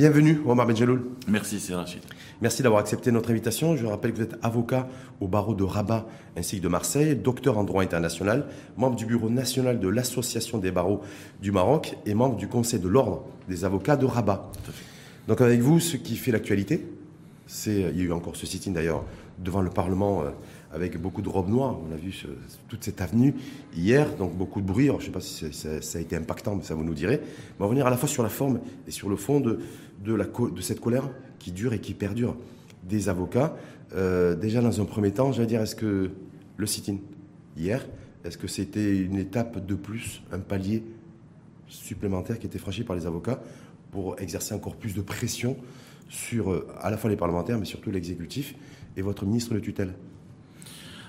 Bienvenue, Omar Benjeloul. Merci, c'est Rachid. Merci d'avoir accepté notre invitation. Je rappelle que vous êtes avocat au barreau de Rabat ainsi que de Marseille, docteur en droit international, membre du bureau national de l'Association des barreaux du Maroc et membre du conseil de l'ordre des avocats de Rabat. Donc avec vous, ce qui fait l'actualité, c'est, il y a eu encore ce sit-in d'ailleurs devant le Parlement euh, avec beaucoup de robes noires. On a vu toute cette avenue hier, donc beaucoup de bruit. je ne sais pas si ça, a été impactant, mais ça vous nous direz. on va revenir à la fois sur la forme et sur le fond de, de, cette colère qui dure et qui perdure des avocats. Euh, déjà, dans un premier temps, j'allais dire, est-ce que le sit-in hier, est-ce que c'était une étape de plus, un palier supplémentaire qui était franchi par les avocats pour exercer encore plus de pression sur euh, à la fois les parlementaires, mais surtout l'exécutif et votre ministre de tutelle?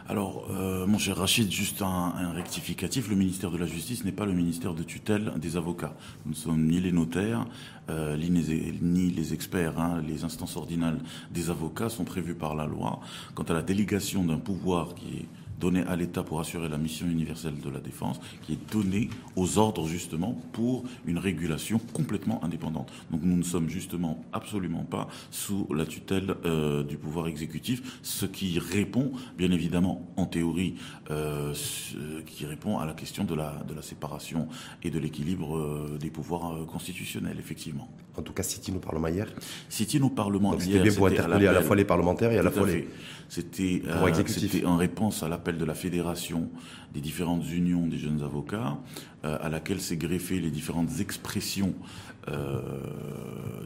Alors, euh, mon cher Rachid, juste un, rectificatif. Le ministère de la Justice n'est pas le ministère de tutelle des avocats. Nous ne sommes ni les notaires, euh, ni, les, experts. Hein. Les instances ordinales des avocats sont prévues par la loi. Quant à la délégation d'un pouvoir qui est donné à l'État pour assurer la mission universelle de la défense, qui est donnée aux ordres justement pour une régulation complètement indépendante. Donc nous ne sommes justement absolument pas sous la tutelle euh, du pouvoir exécutif, ce qui répond bien évidemment en théorie, euh, qui répond à la question de la, de la séparation et de l'équilibre euh, des pouvoirs constitutionnels, effectivement. En tout cas, au Parlement hier au Parlement hier C'était bien pour interpeller à, la fois les parlementaires et à la fois les... C'était en réponse à l'appel de la fédération des différentes unions des jeunes avocats, euh, à laquelle s'est greffé les différentes expressions euh,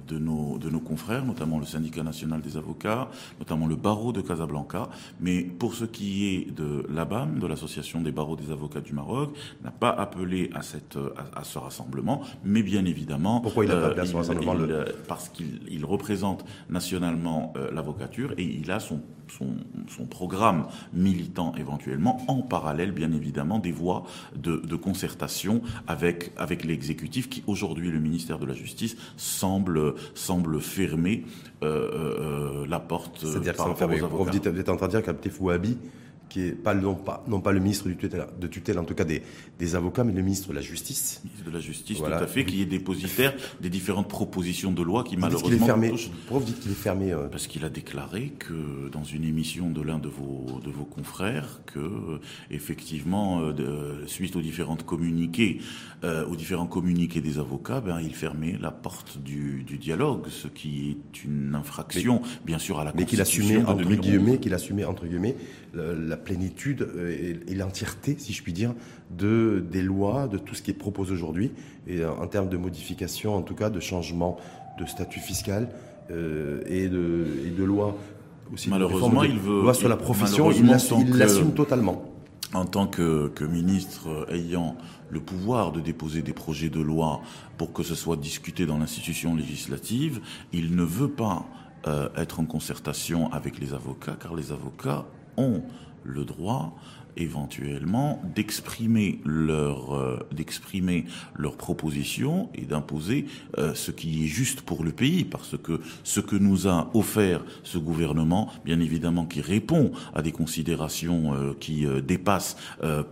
de, nos, de nos confrères, notamment le syndicat national des avocats, notamment le barreau de Casablanca. Mais pour ce qui est de l'ABAM, de l'Association des barreaux des avocats du Maroc, n'a pas appelé à, cette, à, ce rassemblement, mais bien évidemment... Pourquoi il n'a pas appelé à ce euh, rassemblement Parce qu'il représente nationalement l'avocature et il a son, son, son programme militant éventuellement en parallèle, bien évidemment, des voies de, de concertation avec, avec l'exécutif qui, aujourd'hui, le ministère de la Justice, semble, semble fermer euh, euh, la porte aux avocats. Vous êtes en train de dire qu'Abdel Fouabi qui est pas, non, pas, non pas le ministre du tutelle, de tutelle, en tout cas des, des avocats, mais le ministre de la Justice. Le ministre de la Justice, tout à fait, qui est dépositaire des différentes propositions de loi qui malheureusement... Est fermé. Pourquoi vous dites qu'il est fermé euh Parce qu'il a déclaré que dans une émission de l'un de vos, de vos confrères, que effectivement, euh, suite aux différentes communiqués, euh, aux différents communiqués des avocats, ben, il fermait la porte du, du dialogue, ce qui est une infraction, bien sûr, à la mais Constitution. Mais qu'il assumait, entre guillemets, qu'il assumait, entre guillemets, la plénitude euh, et, l'entièreté, si je puis dire, de, des lois, de tout ce qui est proposé aujourd'hui, et euh, en termes de modification, en tout cas de changement de statut fiscal euh, et, de, et de loi aussi. Malheureusement, il veut. Loi sur la profession, il l'assume totalement. En tant que, que ministre ayant le pouvoir de déposer des projets de loi pour que ce soit discuté dans l'institution législative, il ne veut pas être en concertation avec les avocats, car les avocats ont le droit éventuellement d'exprimer leur euh, d'exprimer leurs propositions et d'imposer euh, ce qui est juste pour le pays. Parce que ce que nous a offert ce gouvernement bien évidemment qui répond à des considérations euh, qui dépassent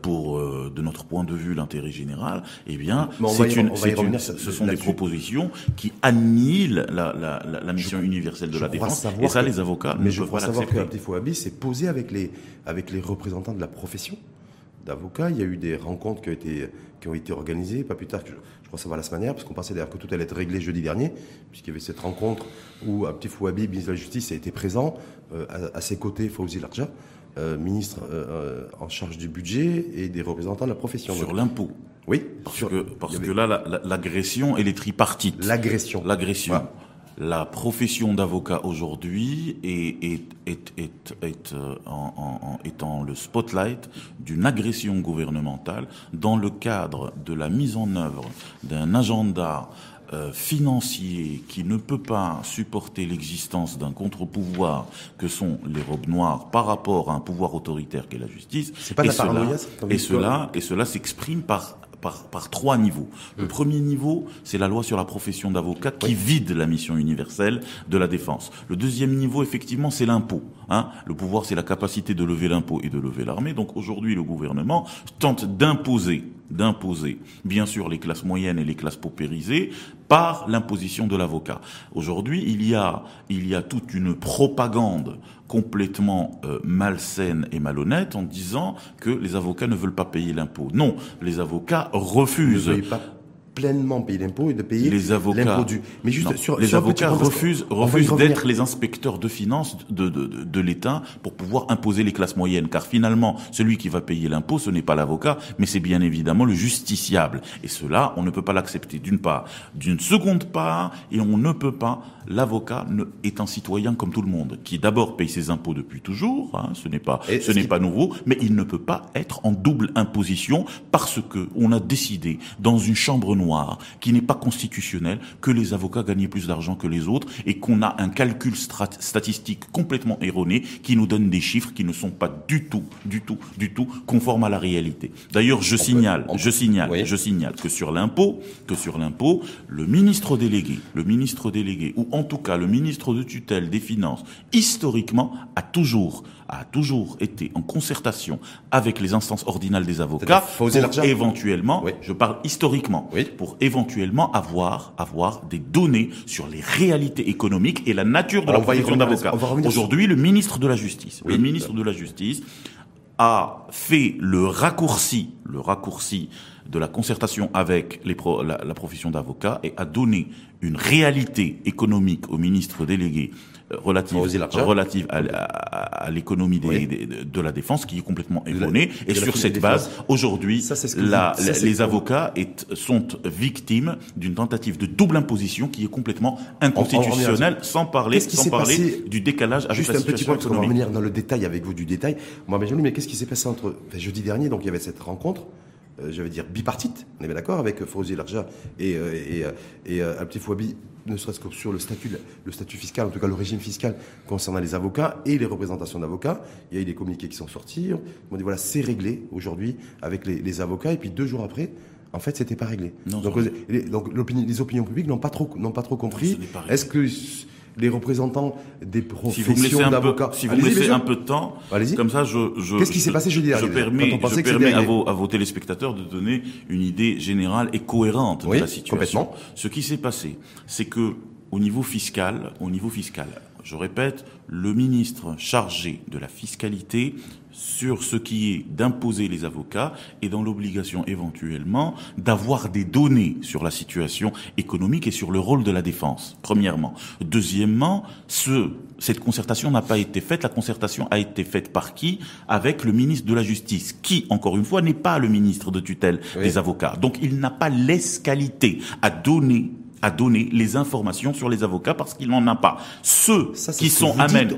pour de notre point de vue l'intérêt général eh bien c'est une, une ce sont des propositions qui annihilent la, la, la, mission universelle de la défense. Et ça les avocats mais je crois savoir que s'est posé avec les avec les représentants de la profession d'avocat. Il y a eu des rencontres qui ont été, qui ont été organisées, pas plus tard que je, crois ça va la semaine dernière, parce qu'on pensait d'ailleurs que tout allait être réglé jeudi dernier, puisqu'il y avait cette rencontre où Abdel Fouabi, ministre de la Justice, a été présent. Euh, à, ses côtés, Fauzi Larja, euh, ministre euh, en charge du budget et des représentants de la profession. Sur l'impôt Oui. Parce, que, parce que là, l'agression, elle est tripartite. L'agression. L'agression la profession d'avocat aujourd'hui est, est, est, est, euh, en, en, le spotlight d'une agression gouvernementale dans le cadre de la mise en œuvre d'un agenda euh, financier qui ne peut pas supporter l'existence d'un contre-pouvoir que sont les robes noires par rapport à un pouvoir autoritaire qu'est la justice. Pas et, cela, et cela, et cela s'exprime par par, trois niveaux. Le premier niveau, c'est la loi sur la profession d'avocat qui vide la mission universelle de la défense. Le deuxième niveau, effectivement, c'est l'impôt. Hein. Le pouvoir, c'est la capacité de lever l'impôt et de lever l'armée. Donc aujourd'hui, le gouvernement tente d'imposer d'imposer, bien sûr, les classes moyennes et les classes paupérisées par l'imposition de l'avocat. Aujourd'hui, il y a, il y a toute une propagande complètement euh, malsaine et malhonnête en disant que les avocats ne veulent pas payer l'impôt. Non, les avocats refusent pleinement payer l'impôt et de payer les avocats. du. Mais juste sur les avocats refusent refusent d'être les inspecteurs de finances de de, de, de l'État pour pouvoir imposer les classes moyennes, car finalement celui qui va payer l'impôt ce n'est pas l'avocat, mais c'est bien évidemment le justiciable. Et cela on ne peut pas l'accepter d'une part, d'une seconde part, et on ne peut pas l'avocat est un citoyen comme tout le monde, qui d'abord paye ses impôts depuis toujours, hein, ce n'est pas, ce n'est pas nouveau, mais il ne peut pas être en double imposition parce que on a décidé dans une chambre noire qui n'est pas constitutionnelle que les avocats gagnaient plus d'argent que les autres et qu'on a un calcul statistique complètement erroné qui nous donne des chiffres qui ne sont pas du tout, du tout, du tout conformes à la réalité. D'ailleurs, je signale, je signale, je signale que sur l'impôt, que sur l'impôt, le ministre délégué, le ministre délégué ou en tout cas le ministre de tutelle des Finances, historiquement, a toujours a toujours été en concertation avec les instances ordinales des avocats pour éventuellement, je parle historiquement, pour éventuellement avoir avoir des données sur les réalités économiques et la nature de la profession d'avocat. Aujourd'hui, le ministre de la Justice, le ministre de la Justice a fait le raccourci, le raccourci de la concertation avec les la, profession d'avocat et a donné une réalité économique au ministre délégué relative, relative à, l'économie de la défense qui est complètement erronée. Et sur cette base, aujourd'hui, les avocats sont victimes d'une tentative de double imposition qui est complètement inconstitutionnelle, sans parler, sans parler du décalage avec Juste un petit point, on va revenir dans le détail avec vous du détail. Moi, mais qu'est-ce qui s'est passé entre jeudi dernier, donc il y avait cette rencontre euh, je veux dire, bipartite, on est bien d'accord, avec Fawzi Larja et, euh, et, euh, et Abdel Fouabi, ne serait-ce que sur le statut, le statut fiscal, en tout cas le régime fiscal concernant les avocats et les représentations d'avocats. Il y a eu des communiqués qui sont sortis. On dit voilà, c'est réglé aujourd'hui avec les, les, avocats. Et puis deux jours après, en fait, c'était pas réglé. donc, les, donc les opinions publiques n'ont pas trop, n'ont pas trop compris. Est-ce que les représentants des professions d'avocats. Si vous me laissez un peu de temps, comme ça, je, je qu'est-ce qui s'est passé jeudi dernier Je permets, je permets à vos, à vos téléspectateurs de donner une idée générale et cohérente de la situation. Ce qui s'est passé, c'est que au niveau fiscal, au niveau fiscal, je répète, le ministre chargé de la fiscalité sur ce qui est d'imposer les avocats et dans l'obligation éventuellement d'avoir des données sur la situation économique et sur le rôle de la défense, premièrement. Deuxièmement, ce, cette concertation n'a pas été faite. La concertation a été faite par qui? Avec le ministre de la Justice, qui, encore une fois, n'est pas le ministre de tutelle des avocats. Donc il n'a pas l'escalité à donner à donner les informations sur les avocats parce qu'il n'en a pas. Ceux qui sont amènes.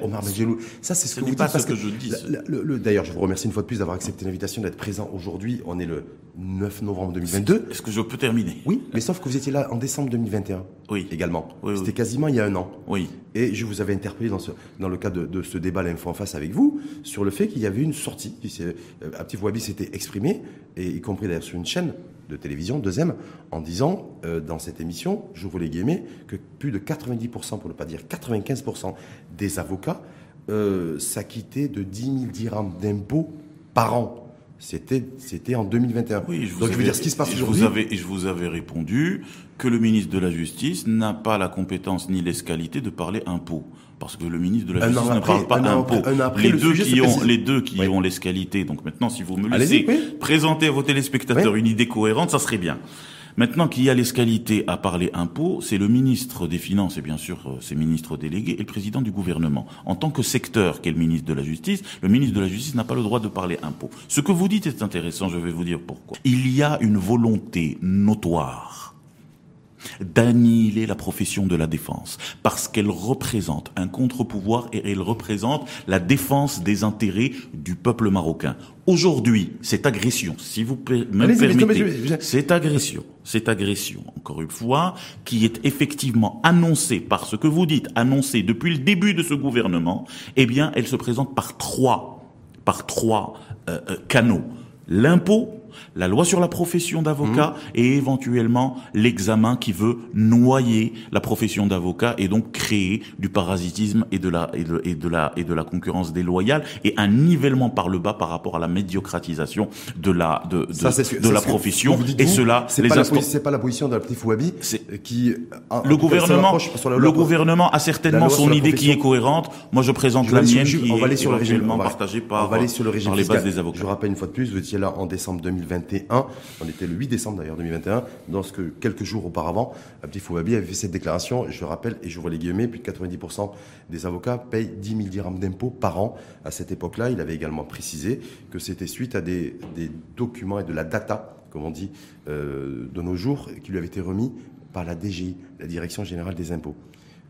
Ça, c'est ce, que vous dites. Pas ce que, je dis. D'ailleurs, je vous remercie une fois de plus d'avoir accepté l'invitation d'être présent aujourd'hui. On est le 9 novembre 2022. Est-ce que je peux terminer? Oui, mais sauf que vous étiez là en décembre 2021. Oui. Également. C'était quasiment il y a un an. Oui. Et je vous avais interpellé dans, ce, dans le cadre de, ce débat l'info en face avec vous sur le fait qu'il y avait une sortie. Euh, Petit Wabi s'était exprimé, et y compris d'ailleurs sur une chaîne de télévision, deuxième, en disant euh, dans cette émission, j'ouvre les guillemets, que plus de 90%, pour ne pas dire 95% des avocats euh, s'acquittaient de 10 000 dirhams d'impôts par an. C'était, c'était en 2021. Oui, je vous Donc, je veux dire ce qui se passe aujourd'hui. Et je vous avais répondu que le ministre de la Justice n'a pas la compétence ni l'escalité de parler impôts parce que le ministre de la Justice ne parle pas impôts. Les, deux qui ont, les deux qui ont l'escalité. Donc maintenant, si vous me laissez présenter à vos téléspectateurs une idée cohérente, ça serait bien. Maintenant qu'il y a l'escalité à parler impôts, c'est le ministre des Finances et bien sûr euh, ses ministres délégués et le président du gouvernement. En tant que secteur qu'est le ministre de la Justice, le ministre de la Justice n'a pas le droit de parler impôts. Ce que vous dites est intéressant, je vais vous dire pourquoi. Il y a une volonté notoire d'annihiler la profession de la défense, parce qu'elle représente un contre-pouvoir et elle représente la défense des intérêts du peuple marocain. Aujourd'hui, cette agression, si vous me permettez, cette agression, cette agression, encore une fois, qui est effectivement annoncée par ce que vous dites, annoncée depuis le début de ce gouvernement, eh bien, elle se présente par trois, par trois euh, euh, canaux. L'impôt, la loi sur la profession d'avocat mmh. et éventuellement l'examen qui veut noyer la profession d'avocat et donc créer du parasitisme et de la et de, et de la et de la concurrence déloyale et un nivellement par le bas par rapport à la médiocratisation de la de de, de la profession et cela c'est pas, c'est pas la position de la petite Fouabi qui le gouvernement le gouvernement a certainement son idée qui est cohérente. Moi je présente la mienne qui on va aller sur le régime partagée par, on va aller sur le régime par les bases des avocats. Je rappelle une fois de plus vous étiez là en décembre 2021 on était le 8 décembre d'ailleurs 2021 lorsque quelques jours auparavant Abdi Fouabi avait fait cette déclaration je rappelle et je vois les guillemets plus de 90% des avocats payent 10 000 dirhams d'impôts par an à cette époque-là il avait également précisé que c'était suite à des, documents et de la data comme on dit, euh, de nos jours, qui lui avait été remis par la DGI, la Direction Générale des Impôts.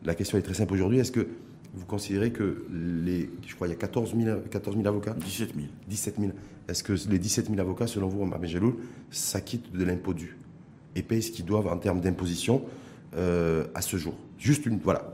La question est très simple aujourd'hui. Est-ce que vous considérez que les, je crois, il y a 14 000, 14 000 avocats 17 000. 17 000. Est-ce que les 17 000 avocats, selon vous, Mohamed Jaloul, s'acquittent de l'impôt dû et payent ce qu'ils doivent en termes d'imposition euh, à ce jour? Juste une, voilà.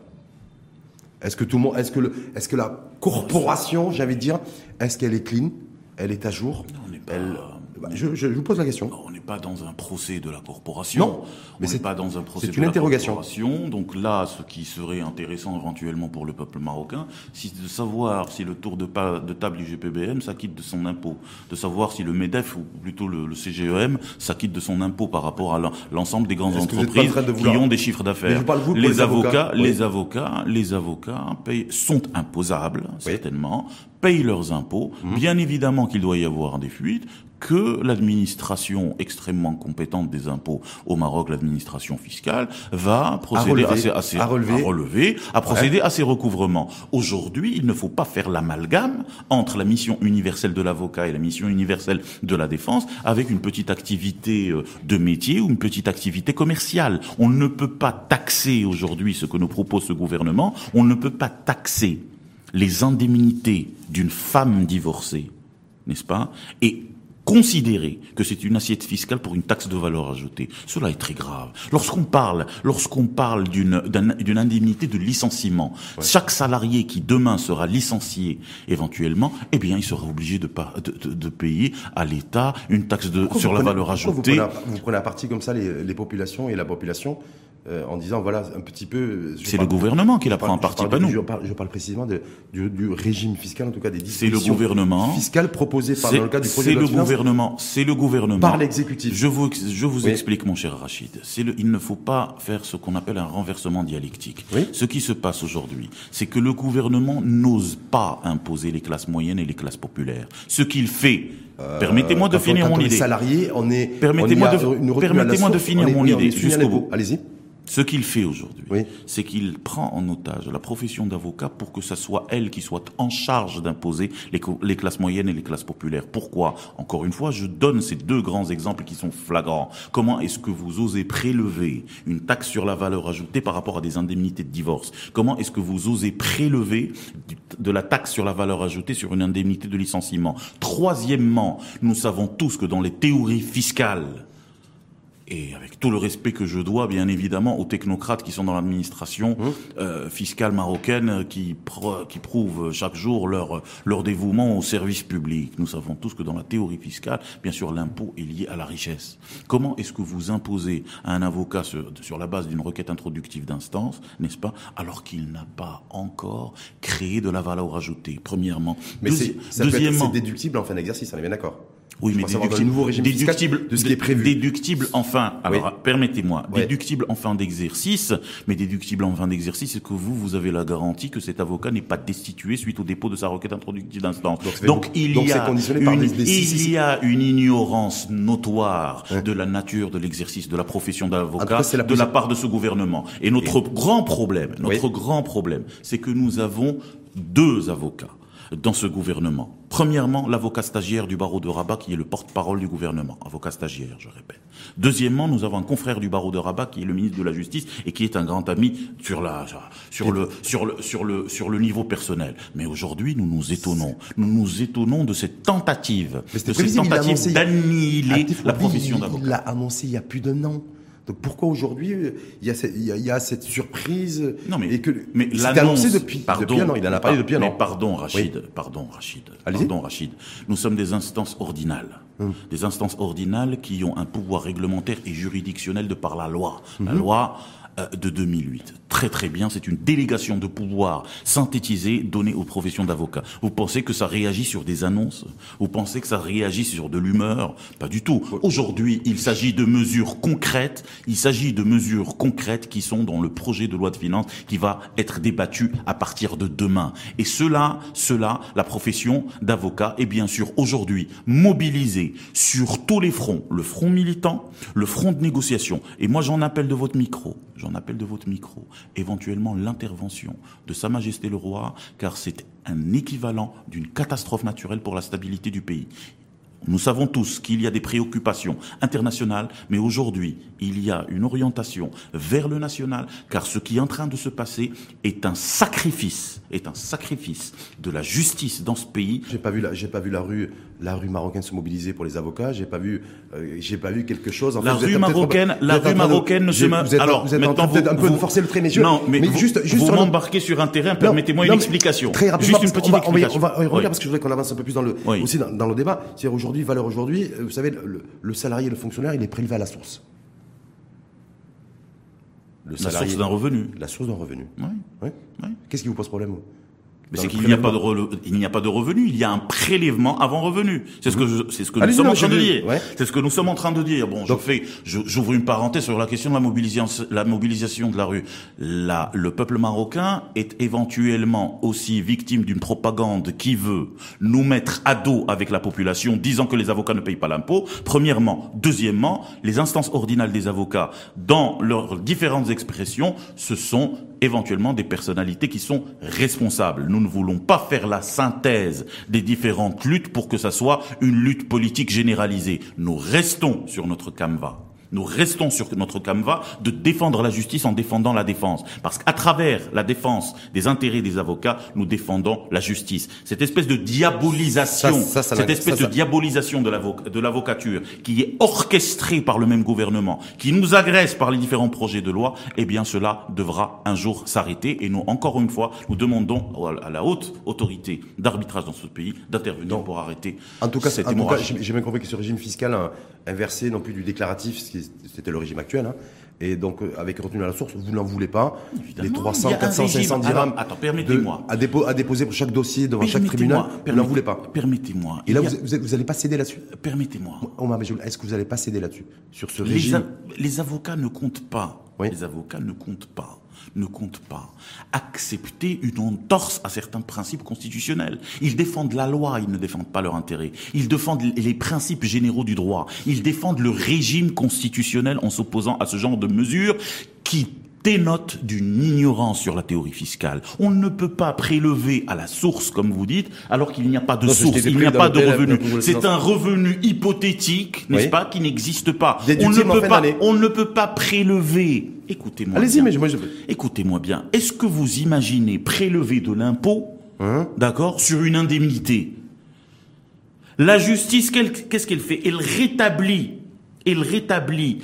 Est-ce que tout le monde, est-ce que le, est-ce que la corporation, j'avais dire, est-ce qu'elle est clean? Elle est à jour? Non, on elle, bah, je, je, vous pose la question. On n'est pas dans un procès de la corporation. Non, mais c'est pas dans un procès de une interrogation. la corporation. Donc là, ce qui serait intéressant éventuellement pour le peuple marocain, c'est de savoir si le tour de, de table du GPBM s'acquitte de son impôt, de savoir si le Medef ou plutôt le, CGEM s'acquitte de son impôt par rapport à l'ensemble des grandes entreprises qui ont des chiffres d'affaires. Les, avocats, les avocats, les avocats payent, sont imposables certainement, payent leurs impôts. Mmh. Bien évidemment qu'il doit y avoir des fuites que l'administration extrêmement compétente des impôts au Maroc, l'administration fiscale, va procéder à, ces, à, relever. à, procéder à ces recouvrements. Aujourd'hui, il ne faut pas faire l'amalgame entre la mission universelle de l'avocat et la mission universelle de la défense avec une petite activité euh, de métier ou une petite activité commerciale. On ne peut pas taxer aujourd'hui ce que nous propose ce gouvernement, on ne peut pas taxer les indemnités d'une femme divorcée, n'est-ce pas Et considérer que c'est une assiette fiscale pour une taxe de valeur ajoutée. Cela est très grave. Lorsqu'on parle, lorsqu'on parle d'une d'une indemnité de licenciement, chaque salarié qui demain sera licencié éventuellement, eh bien, il sera obligé de, de, de, payer à l'État une taxe de, sur la valeur ajoutée. Vous prenez, vous prenez à partie comme ça les, les populations et la population euh, en disant voilà un petit peu. C'est le gouvernement qui la prend en partie, pas nous. Je parle, je parle précisément de, du, du, régime fiscal, en tout cas des dispositions. C'est le gouvernement fiscales proposées par dans le cadre du projet de le gouvernement. C'est le gouvernement. Par l'exécutif. Je vous je vous explique mon cher Rachid. C'est il ne faut pas faire ce qu'on appelle un renversement dialectique. Oui. Ce qui se passe aujourd'hui, c'est que le gouvernement n'ose pas imposer les classes moyennes et les classes populaires. Ce qu'il fait euh, Permettez-moi de finir mon idée. On est. Permettez-moi de, permettez-moi de finir mon idée jusqu'au bout. Allez-y. Ce qu'il fait aujourd'hui, c'est qu'il prend en otage la profession d'avocat pour que ce soit elle qui soit en charge d'imposer les, classes moyennes et les classes populaires. Pourquoi? Encore une fois, je donne ces deux grands exemples qui sont flagrants. Comment est-ce que vous osez prélever une taxe sur la valeur ajoutée par rapport à des indemnités de divorce? Comment est-ce que vous osez prélever de la taxe sur la valeur ajoutée sur une indemnité de licenciement? Troisièmement, nous savons tous que dans les théories fiscales, et avec tout le respect que je dois, bien évidemment, aux technocrates qui sont dans l'administration mmh. euh, fiscale marocaine, qui, qui prouvent chaque jour leur, leur dévouement au service public. Nous savons tous que dans la théorie fiscale, bien sûr, l'impôt est lié à la richesse. Comment est-ce que vous imposez à un avocat sur, sur la base d'une requête introductive d'instance, n'est-ce pas, alors qu'il n'a pas encore créé de la valeur ajoutée, premièrement? Mais c'est déductible en fin d'exercice, on est bien d'accord oui, mais déductible, nouveau régime déductible de ce qui est prévu. Déductible enfin. Alors, permettez-moi, déductible en fin d'exercice, mais déductible en fin d'exercice, c'est que vous, vous avez la garantie que cet avocat n'est pas destitué suite au dépôt de sa requête introductive d'instance? Donc, il, y a une, il y a une ignorance notoire de la nature de l'exercice de la profession d'avocat de la part de ce gouvernement. Et notre grand problème, notre grand problème, c'est que nous avons deux avocats dans ce gouvernement. Premièrement, l'avocat stagiaire du barreau de Rabat qui est le porte-parole du gouvernement, avocat stagiaire, je répète. Deuxièmement, nous avons un confrère du barreau de Rabat qui est le ministre de la Justice et qui est un grand ami sur la sur le sur le sur le sur le niveau personnel. Mais aujourd'hui, nous nous étonnons, nous nous étonnons de cette tentative, de cette tentative d'annihiler la profession d'avocat. Il l'a annoncé il y a plus d'un an. Donc pourquoi aujourd'hui il y, a cette, il y a cette surprise Non mais, et que mais depuis, pardon, depuis un an, il en a parlé depuis un an. Mais pardon Rachid, pardon Rachid, pardon Rachid. Nous sommes des instances ordinales. Hum. Des instances ordinales qui ont un pouvoir réglementaire et juridictionnel de par la loi. La hum. loi euh, de 2008. Très très bien, c'est une délégation de pouvoir synthétisée donnée aux professions d'avocats. Vous pensez que ça réagit sur des annonces? Vous pensez que ça réagit sur de l'humeur? Pas du tout. Aujourd'hui, il s'agit de mesures concrètes, il s'agit de mesures concrètes qui sont dans le projet de loi de finances qui va être débattu à partir de demain. Et cela, cela, la profession d'avocat est bien sûr aujourd'hui mobilisée sur tous les fronts, le front militant, le front de négociation. Et moi j'en appelle de votre micro j'en appelle de votre micro, éventuellement l'intervention de Sa Majesté le Roi, car c'est un équivalent d'une catastrophe naturelle pour la stabilité du pays. Nous savons tous qu'il y a des préoccupations internationales, mais aujourd'hui, il y a une orientation vers le national, car ce qui est en train de se passer est un sacrifice, est un sacrifice de la justice dans ce pays. J'ai pas vu la, j'ai pas vu la rue, la rue marocaine se mobiliser pour les avocats. J'ai pas vu, euh, j'ai pas vu quelque chose. En la rue marocaine, la rue marocaine ne se Alors, vous êtes maintenant, vous, un peu de forcer le trait, messieurs. Non, mais, vous, juste, juste vous m'embarquez sur un terrain. Permettez-moi une explication. Très rapidement. Juste une petite on va, explication. On va, on va, parce que je voudrais qu'on avance un peu plus dans le, aussi dans, dans le débat. C'est aujourd'hui aujourd'hui, valeur aujourd'hui, euh, vous savez, le, salarié, le fonctionnaire, il est prélevé à la source. Le la source d'un revenu. La source d'un revenu. Oui. Qu'est-ce qui vous pose problème mais c'est qu'il n'y a pas de il n'y a pas de revenu, il y a un prélèvement avant revenu. C'est ce que c'est ce que nous sommes en train de dire. C'est ce que nous sommes en train de dire. Bon, je fais j'ouvre une parenthèse sur la question de la mobilisation la mobilisation de la rue. La, le peuple marocain est éventuellement aussi victime d'une propagande qui veut nous mettre à dos avec la population disant que les avocats ne payent pas l'impôt. Premièrement, deuxièmement, les instances ordinales des avocats dans leurs différentes expressions, ce sont éventuellement des personnalités qui sont responsables. Nous ne voulons pas faire la synthèse des différentes luttes pour que ça soit une lutte politique généralisée. Nous restons sur notre canevas nous restons sur notre canevas de défendre la justice en défendant la défense. Parce qu'à travers la défense des intérêts des avocats, nous défendons la justice. Cette espèce de diabolisation, cette espèce de diabolisation de l'avocature qui est orchestrée par le même gouvernement, qui nous agresse par les différents projets de loi, eh bien cela devra un jour s'arrêter. Et nous, encore une fois, nous demandons à la haute autorité d'arbitrage dans ce pays d'intervenir pour arrêter en tout cas, cette en tout cas, j'ai bien compris que ce régime fiscal inversé, non plus du déclaratif, ce qui c'était le régime actuel, hein. et donc euh, avec retenu à la source, vous n'en voulez pas. les 300, 400, 500 dirhams attends, permettez-moi. À, à, déposer pour chaque dossier devant chaque tribunal, vous n'en voulez pas. Permettez-moi. Et là, vous n'allez pas céder là-dessus? Permettez-moi. est-ce que vous n'allez pas céder là-dessus Sur ce régime? les, avocats ne comptent pas. Les avocats ne comptent pas ne compte pas. Accepter une entorse à certains principes constitutionnels. Ils défendent la loi, ils ne défendent pas leur intérêt. Ils défendent les principes généraux du droit. Ils défendent le régime constitutionnel en s'opposant à ce genre de mesures qui dénote d'une ignorance sur la théorie fiscale. On ne peut pas prélever à la source, comme vous dites, alors qu'il n'y a pas de source, il n'y a pas de revenu. C'est un revenu hypothétique, n'est-ce pas, qui n'existe pas. On ne peut pas, on ne peut pas prélever. Écoutez-moi. Allez-y, mais moi je... Écoutez-moi bien. Est-ce que vous imaginez prélever de l'impôt, hein d'accord, sur une indemnité? La justice, qu'est-ce qu'elle fait? Elle rétablit, elle rétablit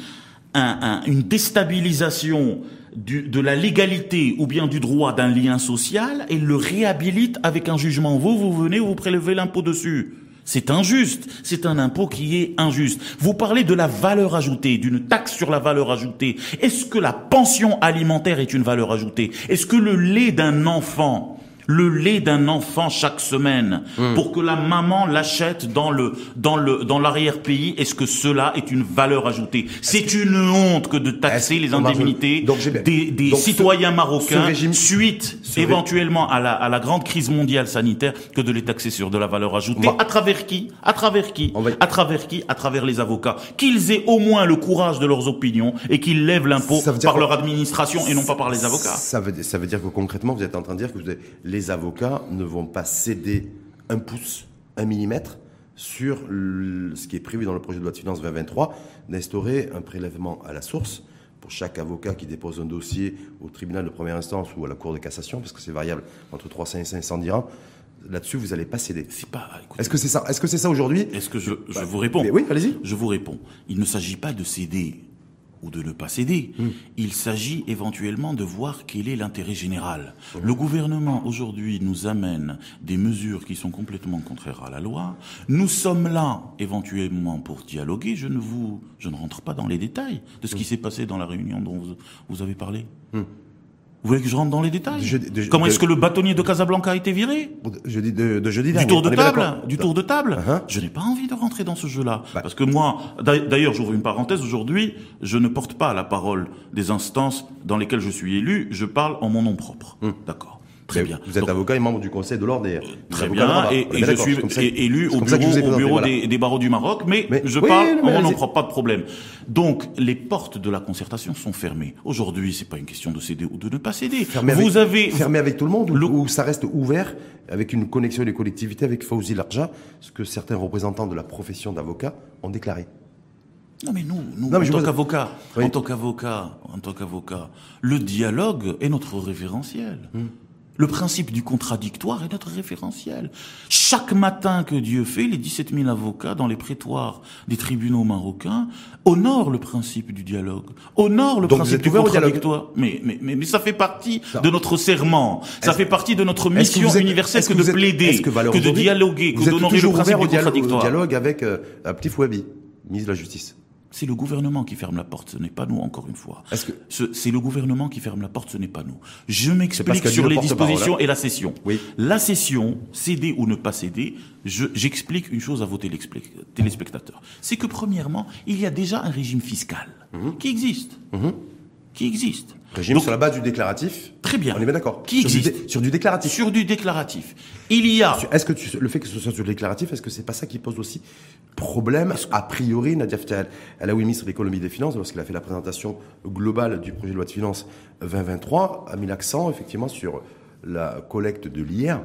une déstabilisation de la légalité ou bien du droit d'un lien social et le réhabilite avec un jugement. Vous, vous venez, vous prélevez l'impôt dessus. C'est injuste. C'est un impôt qui est injuste. Vous parlez de la valeur ajoutée, d'une taxe sur la valeur ajoutée. Est-ce que la pension alimentaire est une valeur ajoutée? Est-ce que le lait d'un enfant le lait d'un enfant chaque semaine hmm. pour que la maman l'achète dans le dans le dans l'arrière-pays Est-ce que cela est une valeur ajoutée? C'est une honte que de taxer les indemnités des, des citoyens marocains suite éventuellement à la à la grande crise mondiale sanitaire que de les taxer sur de la valeur ajoutée. À travers qui? À travers qui? À travers qui? À travers les avocats. Qu'ils aient au moins le courage de leurs opinions et qu'ils lèvent l'impôt par leur administration et non pas par les avocats. Ça veut ça veut dire que concrètement vous êtes en train de dire que vous avez les les avocats ne vont pas céder un pouce, un millimètre sur ce qui est prévu dans le projet de loi de finances 2023, d'instaurer un prélèvement à la source pour chaque avocat qui dépose un dossier au tribunal de première instance ou à la cour de cassation, parce que c'est variable entre 300 et 500 dirhams. Là-dessus, vous n'allez pas céder. Est-ce que c'est ça Est-ce que c'est ça aujourd'hui? Est-ce que je, je vous réponds? Oui, allez-y. Je vous réponds. Il ne s'agit pas de céder ou de ne pas céder. Hmm. Il s'agit éventuellement de voir quel est l'intérêt général. Le gouvernement aujourd'hui nous amène des mesures qui sont complètement contraires à la loi. Nous sommes là éventuellement pour dialoguer. Je ne vous, je ne rentre pas dans les détails de ce qui hmm. s'est passé dans la réunion dont vous, avez parlé. Vous voulez que je rentre dans les détails Comment est-ce que le bâtonnier de Casablanca a été viré je dis de, jeudi Du tour de table Du tour de table. Je n'ai pas envie de rentrer dans ce jeu-là. Bah. Parce que moi, d'ailleurs, j'ouvre une parenthèse, aujourd'hui, je ne porte pas la parole des instances dans lesquelles je suis élu, je parle en mon nom propre. Hmm. D'accord. Très bien. Vous êtes avocat et membre du Conseil de l'ordre des Très bien, et, je suis élu au bureau, des, barreaux du Maroc, mais, je parle en mon nom pas de problème. Donc, les portes de la concertation sont fermées. Aujourd'hui, c'est pas une question de céder ou de ne pas céder. Fermé vous avec, avez fermé avec tout le monde ou, ça reste ouvert avec une connexion des collectivités avec Fauzi Larja, ce que certains représentants de la profession d'avocat ont déclaré. Non mais nous, nous en, tant qu'avocat, en tant qu'avocat, en tant qu'avocat, le dialogue est notre référentiel. Hmm. Le principe du contradictoire est notre référentiel. Chaque matin que Dieu fait, les 17 000 avocats dans les prétoires des tribunaux marocains honorent le principe du dialogue, honorent le principe du contradictoire. Mais, mais, mais, mais, ça fait partie de notre serment, ça fait partie de notre mission universelle que, de plaider, que, de dialoguer, que d'honorer le principe du contradictoire. dialogue avec euh, Petit Fouabi, ministre de la Justice. C'est le gouvernement qui ferme la porte, ce n'est pas nous, encore une fois. C'est le gouvernement qui ferme la porte, ce n'est pas nous. Je m'explique sur les dispositions hein. et la session. Oui. La session, céder ou ne pas céder, j'explique une chose à vos téléspectateurs. C'est que premièrement, il y a déjà un régime fiscal mhm. qui existe. Mhm. Qui existe. Régime sur la base du déclaratif. Très bien. On est bien d'accord. Qui existe sur du, déclaratif. Sur du déclaratif. Il y a. Est-ce que le fait que ce soit sur du déclaratif, est-ce que c'est pas ça qui pose aussi problème a priori Nadia elle a oui ministre de l'économie et des finances lorsqu'elle a fait la présentation globale du projet de loi de finances 2023 a mis l'accent effectivement sur la collecte de l'IR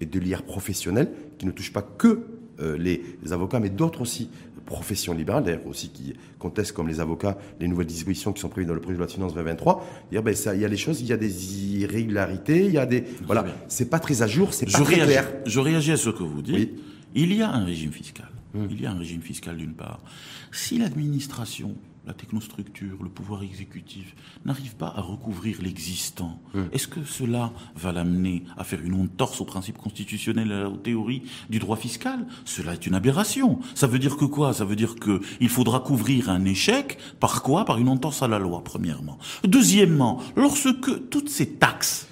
et de l'IR professionnel qui ne touche pas que euh, les, avocats mais d'autres aussi professions libérales, d'ailleurs aussi qui contestent comme les avocats les nouvelles dispositions qui sont prévues dans le projet de loi de finances 2023. Dire ben ça, il y a des choses, il y a des irrégularités, il y a des voilà, c'est pas très à jour, c'est pas très clair. Je réagis à ce que vous dites. Il y a un régime fiscal. Hmm. Il y a un régime fiscal d'une part. Si l'administration, la technostructure, le pouvoir exécutif n'arrive pas à recouvrir l'existant, hmm. est-ce que cela va l'amener à faire une honte torse aux principes constitutionnels et aux théories du droit fiscal? Cela est une aberration. Ça veut dire que quoi? Ça veut dire que il faudra couvrir un échec par quoi? Par une entorse à la loi, premièrement. Deuxièmement, lorsque toutes ces taxes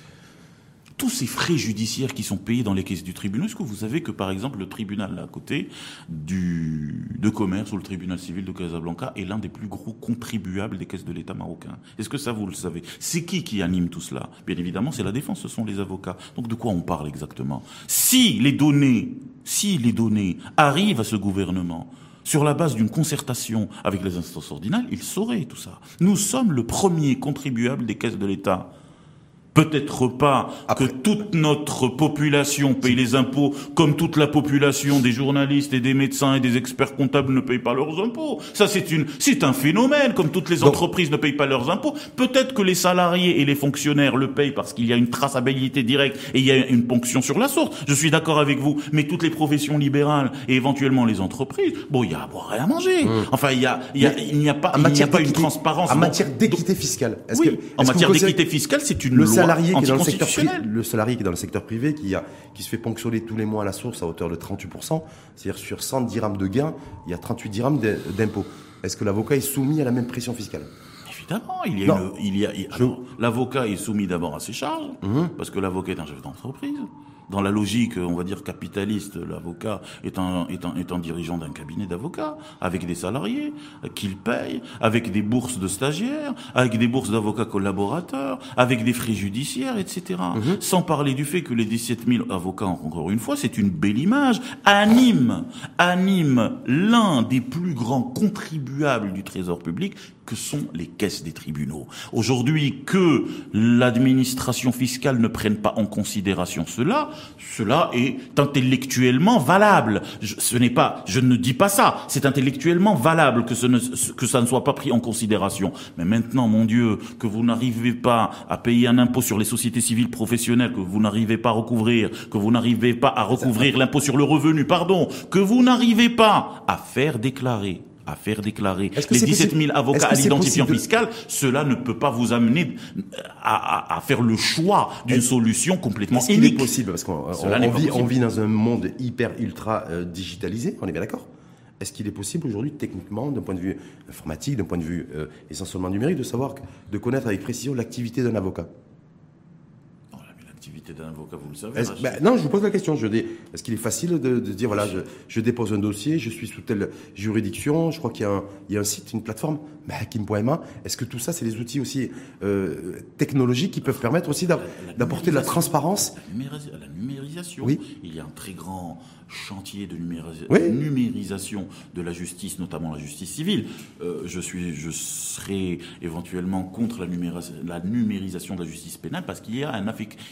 tous ces frais judiciaires qui sont payés dans les caisses du tribunal, est-ce que vous savez que par exemple le tribunal à côté du, de commerce ou le tribunal civil de Casablanca est l'un des plus gros contribuables des caisses de l'État marocain? Est-ce que ça vous le savez? C'est qui qui anime tout cela? Bien évidemment, c'est la défense, ce sont les avocats. Donc de quoi on parle exactement? Si les données, si les données arrivent à ce gouvernement, sur la base d'une concertation avec les instances ordinales, il saurait tout ça. Nous sommes le premier contribuable des caisses de l'État Peut-être pas que toute notre population paye les impôts comme toute la population des journalistes et des médecins et des experts comptables ne payent pas leurs impôts. Ça, c'est une, c'est un phénomène, comme toutes les entreprises ne payent pas leurs impôts. Peut-être que les salariés et les fonctionnaires le payent parce qu'il y a une traçabilité directe et il y a une ponction sur la source. Je suis d'accord avec vous, mais toutes les professions libérales et éventuellement les entreprises, bon, il y a à boire et à manger. Mmh. Enfin, il y a, il y a, il n'y a pas, il n'y a pas une transparence. En matière d'équité fiscale. oui, en matière d'équité fiscale, c'est une loi salarié qui est dans le secteur privé, le salarié qui est dans le secteur privé, qui, a, qui se fait ponctionner tous les mois à la source à hauteur de 38%, c'est-à-dire sur 100 dirhams de gains, il y a 38 dirhams d'impôts. Est-ce que l'avocat est soumis à la même pression fiscale? Évidemment, il y a, il y a, l'avocat est soumis d'abord à ses charges, mhm. parce que l'avocat est un chef d'entreprise dans la logique, on va dire, capitaliste, l'avocat est un, est, un, est un dirigeant d'un cabinet d'avocats, avec des salariés qu'il paye, avec des bourses de stagiaires, avec des bourses d'avocats collaborateurs, avec des frais judiciaires, etc. Mhm. Sans parler du fait que les 17 000 avocats, encore une fois, c'est une belle image, anime, anime l'un des plus grands contribuables du trésor public, que sont les caisses des tribunaux. Aujourd'hui, que l'administration fiscale ne prenne pas en considération cela, cela est intellectuellement valable. Je, ce n'est pas, je ne dis pas ça, c'est intellectuellement valable que, ce ne, que ça ne soit pas pris en considération. Mais maintenant, mon Dieu, que vous n'arrivez pas à payer un impôt sur les sociétés civiles professionnelles, que vous n'arrivez pas à recouvrir, que vous n'arrivez pas à recouvrir l'impôt sur le revenu, pardon, que vous n'arrivez pas à faire déclarer à faire déclarer les 17 000 avocats à l'identifiant fiscal, cela ne peut pas vous amener à, faire le choix d'une solution complètement est unique. possible parce qu'on vit, on vit dans un monde hyper ultra euh, digitalisé, on est bien d'accord est-ce qu'il est possible aujourd'hui, techniquement, d'un point de vue informatique, d'un point de vue euh, essentiellement numérique, de savoir, de connaître avec précision l'activité d'un avocat D'un avocat, vous le savez. Ben, non, je vous pose la question. Est-ce qu'il est facile de, dire, voilà, je, dépose un dossier, je suis sous telle juridiction, je crois qu'il y, a un site, une plateforme, hakim.ma. Est-ce que tout ça, c'est des outils aussi euh, technologiques qui peuvent permettre aussi d'apporter de la transparence La numérisation. Oui. Il y a un très grand chantier de numérisation de la justice, notamment la justice civile. Euh, je suis, je serai éventuellement contre la, la, numérisation de la justice pénale parce qu'il y a un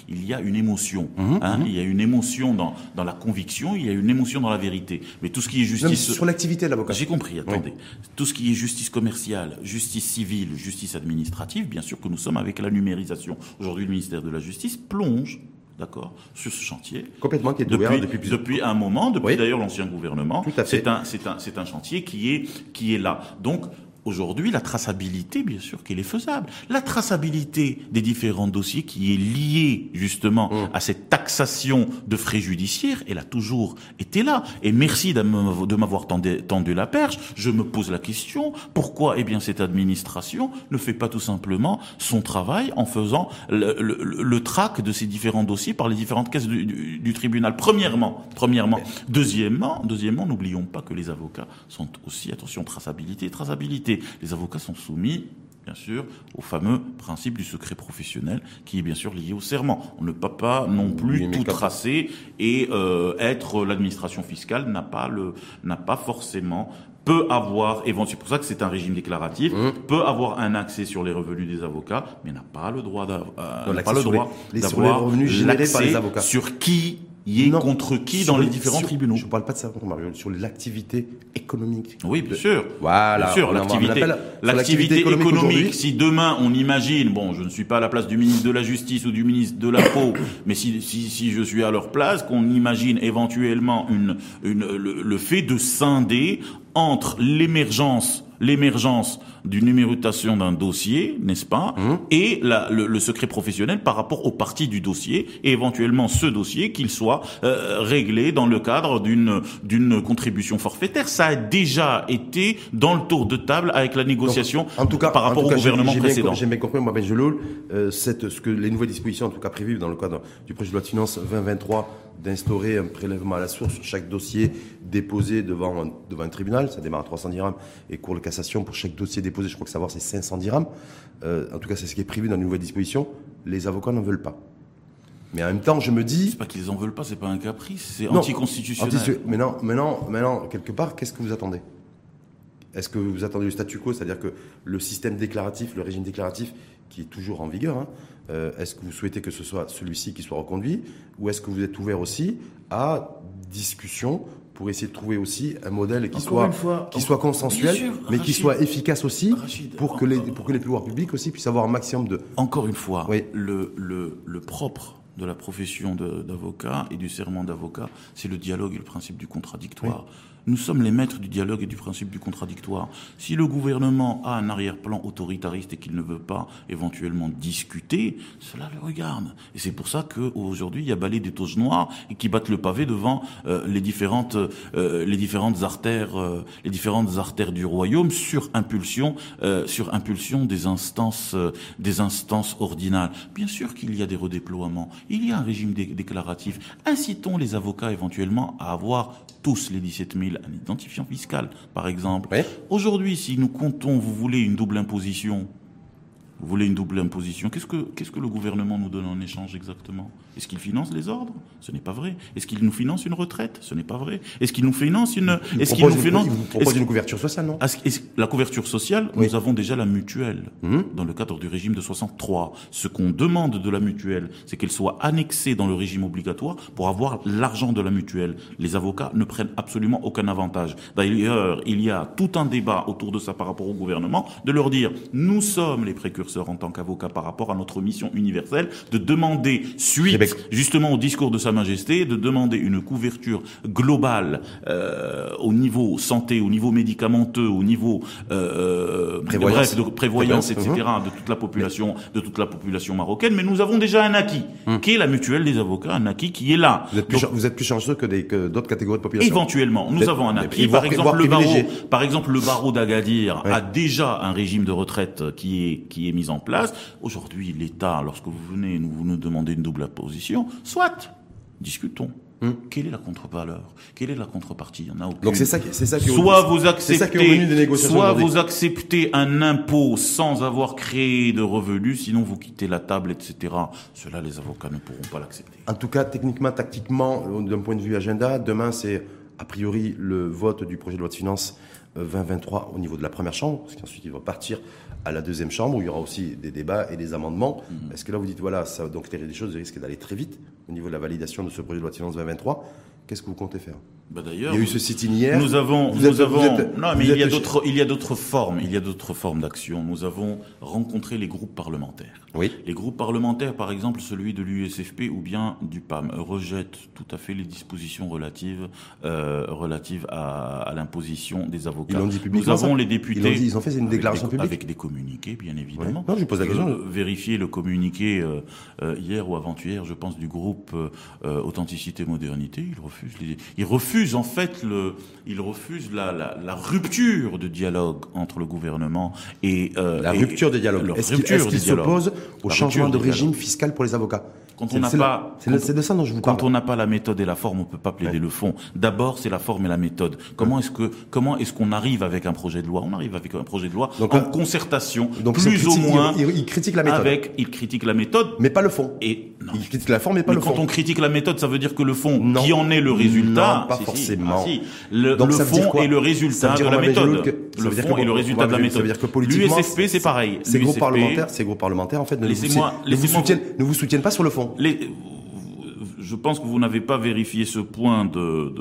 il y a une émotion. Mhm, hein, mhm. Il y a une émotion dans, dans la conviction, il y a une émotion dans la vérité. Mais tout ce qui est justice sur l'activité de l'avocat. J'ai compris. Attendez, tout ce qui est justice commerciale, justice civile, justice administrative, bien sûr que nous sommes avec la numérisation. Aujourd'hui, le ministère de la Justice plonge d'accord, sur ce chantier. Complètement, qui est depuis, depuis, depuis un moment, depuis d'ailleurs l'ancien gouvernement. C'est un, c'est un, c'est un chantier qui est, qui est là. Donc, Aujourd'hui, la traçabilité, bien sûr qu'elle est faisable. La traçabilité des différents dossiers qui est liée justement mmh. à cette taxation de frais judiciaires, elle a toujours été là. Et merci de m'avoir tendu, la perche. Je me pose la question, pourquoi eh bien, cette administration ne fait pas tout simplement son travail en faisant le, le, trac de ces différents dossiers par les différentes caisses du, du tribunal? Premièrement. Premièrement. Deuxièmement, deuxièmement n'oublions pas que les avocats sont aussi, attention, traçabilité, traçabilité les avocats sont soumis bien sûr, au fameux principe du secret professionnel qui est bien sûr lié au serment. On ne peut pas non plus tout tracer et euh, être l'administration fiscale n'a pas le n'a pas forcément peut avoir, et c'est pour ça que c'est un régime déclaratif, mmh. peut avoir un accès sur les revenus des avocats, mais n'a pas le droit d'avoir, euh, pas le droit d'avoir revenus générés par les avocats. Sur qui y est contre qui dans les différents tribunaux. Je ne parle pas de ça, Mario, sur l'activité économique. Oui, bien sûr. Voilà. Bien sûr, l'activité, l'activité économique. si demain on imagine, bon, je ne suis pas à la place du ministre de la Justice ou du ministre de l'impôt, mais si, si, si je suis à leur place, qu'on imagine éventuellement une, une, le fait de scinder entre l'émergence l'émergence d'une numérotation d'un dossier, n'est-ce pas, mmh. et la, le, secret professionnel par rapport aux parties du dossier, et éventuellement ce dossier qu'il soit euh, réglé dans le cadre d'une d'une contribution forfaitaire. Ça a déjà été dans le tour de table avec la négociation en tout cas, par rapport au gouvernement précédent. J'ai bien compris, moi, Ben euh, cette, ce que les nouvelles dispositions, en tout cas prévues dans le cadre du projet de loi de finances 2023, d'instaurer un prélèvement à la source sur chaque dossier déposé devant un, devant un tribunal. Ça démarre à 300 dirhams et cours de cassation pour chaque dossier déposé, je crois que savoir c'est 500 dirhams. Euh, en tout cas, c'est ce qui est prévu dans la nouvelle disposition. Les avocats n'en veulent pas. Mais en même temps, je me dis. C'est pas qu'ils en veulent pas, c'est pas un caprice, c'est anticonstitutionnel. mais non, maintenant, maintenant, quelque part, qu'est-ce que vous attendez? Est-ce que vous attendez le statu quo, c'est-à-dire que le système déclaratif, le régime déclaratif, qui est toujours en vigueur, hein, euh, est-ce que vous souhaitez que ce soit celui-ci qui soit reconduit ou est-ce que vous êtes ouvert aussi à discussion pour essayer de trouver aussi un modèle qui soit qui soit consensuel, mais qui soit efficace aussi pour que les pour que les pouvoirs publics aussi puissent avoir un maximum de. Encore une fois, le, le, le propre de la profession d'avocat et du serment d'avocat, c'est le dialogue et le principe du contradictoire. Nous sommes les maîtres du dialogue et du principe du contradictoire. Si le gouvernement a un arrière-plan autoritariste et qu'il ne veut pas éventuellement discuter, cela le regarde. Et c'est pour ça qu'aujourd'hui, il y a balai des toses noires et qui battent le pavé devant euh, les différentes euh, les différentes artères euh, les différentes artères du royaume sur impulsion sur impulsion des instances des instances ordinales. Bien sûr qu'il y a des redéploiements, il y a un régime déclaratif. Incitons les avocats éventuellement à avoir tous les 17 000 un identifiant fiscal, par exemple. Aujourd'hui, si nous comptons, vous voulez, une double imposition, vous voulez une double imposition, qu'est-ce que, qu'est-ce que le gouvernement nous donne en échange exactement? Est-ce qu'il finance les ordres? Ce n'est pas vrai. Est-ce qu'il nous finance une retraite? Ce n'est pas vrai. Est-ce qu'il nous finance une Est-ce qu'il nous finance Il propose une couverture sociale, non? La couverture sociale, nous avons déjà la mutuelle hum. dans le cadre du régime de 63. Ce qu'on demande de la mutuelle, c'est qu'elle soit annexée dans le régime obligatoire pour avoir l'argent de la mutuelle. Les avocats ne prennent absolument aucun avantage. D'ailleurs, il y a tout un débat autour de ça par rapport au gouvernement de leur dire nous sommes les précurseurs en tant qu'avocat par rapport à notre mission universelle de demander, suite justement au discours de Sa Majesté, de demander une couverture globale euh, au niveau santé, au niveau médicamenteux, au niveau euh, prévoyance, de prévoyance, etc., de toute la population, de toute la population marocaine. Mais nous avons déjà un acquis, hum. qui est la mutuelle des avocats, un acquis qui est là. Vous êtes plus, vous êtes plus chanceux que d'autres catégories de population. Éventuellement, nous avons un acquis. Par exemple, le barreau, par exemple, le barreau d'Agadir a déjà un régime de retraite qui est qui est mis en place. Aujourd'hui, l'État, lorsque vous venez nous vous nous demandez une double imposition, soit discutons. Hmm. Quelle est la contre-valeur? Quelle est la contrepartie? Il y en a aucune. Donc c'est ça, c'est ça qui soit vous acceptez, soit vous acceptez un impôt sans avoir créé de revenus, sinon vous quittez la table, etc. Cela, les avocats ne pourront pas l'accepter. En tout cas, techniquement, tactiquement, d'un point de vue agenda, demain c'est a priori le vote du projet de loi de finances 2023 au niveau de la première chambre, parce qu'ensuite il va partir à la deuxième chambre où il y aura aussi des débats et des amendements. Mhm. Est-ce que là vous dites voilà, ça, donc les choses risquent d'aller très vite au niveau de la validation de ce projet de loi de finances 2023 Qu'est-ce que vous comptez faire? Bah d'ailleurs, il y a eu ce sit-in hier. Nous avons, nous avons, non, mais il y a d'autres, il y a d'autres formes, il y a d'autres formes d'action. Nous avons rencontré les groupes parlementaires. Oui. Les groupes parlementaires, par exemple, celui de l'USFP ou bien du PAM, rejettent tout à fait les dispositions relatives, euh, relatives à, à l'imposition des avocats. Ils l'ont dit publiquement. Nous avons les députés. Ils, ils, ont fait une déclaration publique avec des communiqués, bien évidemment. Non, je pose la question. Vérifier le communiqué euh, euh, hier ou avant-hier, je pense, du groupe Authenticité Modernité. Ils refusent, les, ils refusent en fait le il refuse la, la, rupture de dialogue entre le gouvernement et euh, la rupture de dialogue. Est-ce qu'il s'oppose au changement de régime fiscal pour les avocats quand on n'a pas, c'est de ça dont je vous parle. Quand on n'a pas la méthode et la forme, on peut pas plaider le fond. D'abord, c'est la forme et la méthode. Comment est-ce que, comment est-ce qu'on arrive avec un projet de loi? On arrive avec un projet de loi donc, en concertation, donc plus ou moins. Il, critique la méthode. Avec, il critique la méthode, mais pas le fond. Et non. il critique la forme, mais pas le fond. Quand on critique la méthode, ça veut dire que le fond, qui en est le résultat Non, pas forcément. Si, Le, le fond est le résultat de la méthode. Le fond est le résultat de la méthode. L'USFP, c'est pareil. Ces groupes parlementaires, ces groupes parlementaires, en fait, ne vous soutiennent pas sur le fond les, je pense que vous n'avez pas vérifié ce point de